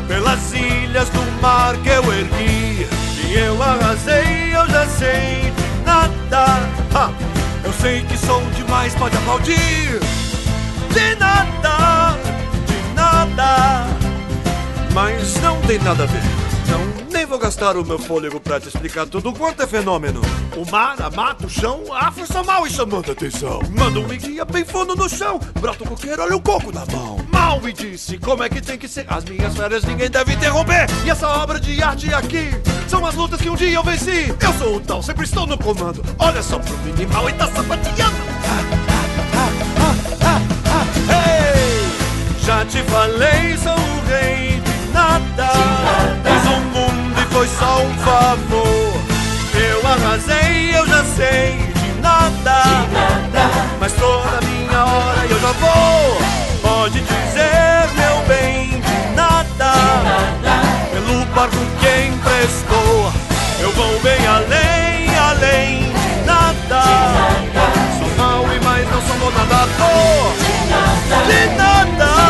Pelas ilhas do mar que eu ergui. Que eu arrasei, eu já sei de nada. Ha! Eu sei que sou demais, pode aplaudir. De nada, de nada. Mas não tem nada a ver. Não, nem vou gastar o meu fôlego pra te explicar tudo quanto é fenômeno. O mar, a mata, o chão, a força mal e chamando atenção. Manda um guia bem fundo no chão, brota o coqueiro, olha o coco na mão. Mal me disse como é que tem que ser. As minhas férias ninguém deve interromper. E essa obra de arte aqui são as lutas que um dia eu venci. Eu sou o tal, sempre estou no comando. Olha só pro minimal e tá sapateando. Hey! Já te falei, sou o rei nada. Fiz um mundo e foi só um favor. Eu arrasei, eu já sei de nada. Mas toda minha hora eu já vou. Pode dizer, meu bem, de nada. Pelo barco que emprestou, eu vou bem além, além de nada. Sou mau e mais não sou nada. De nada. De nada.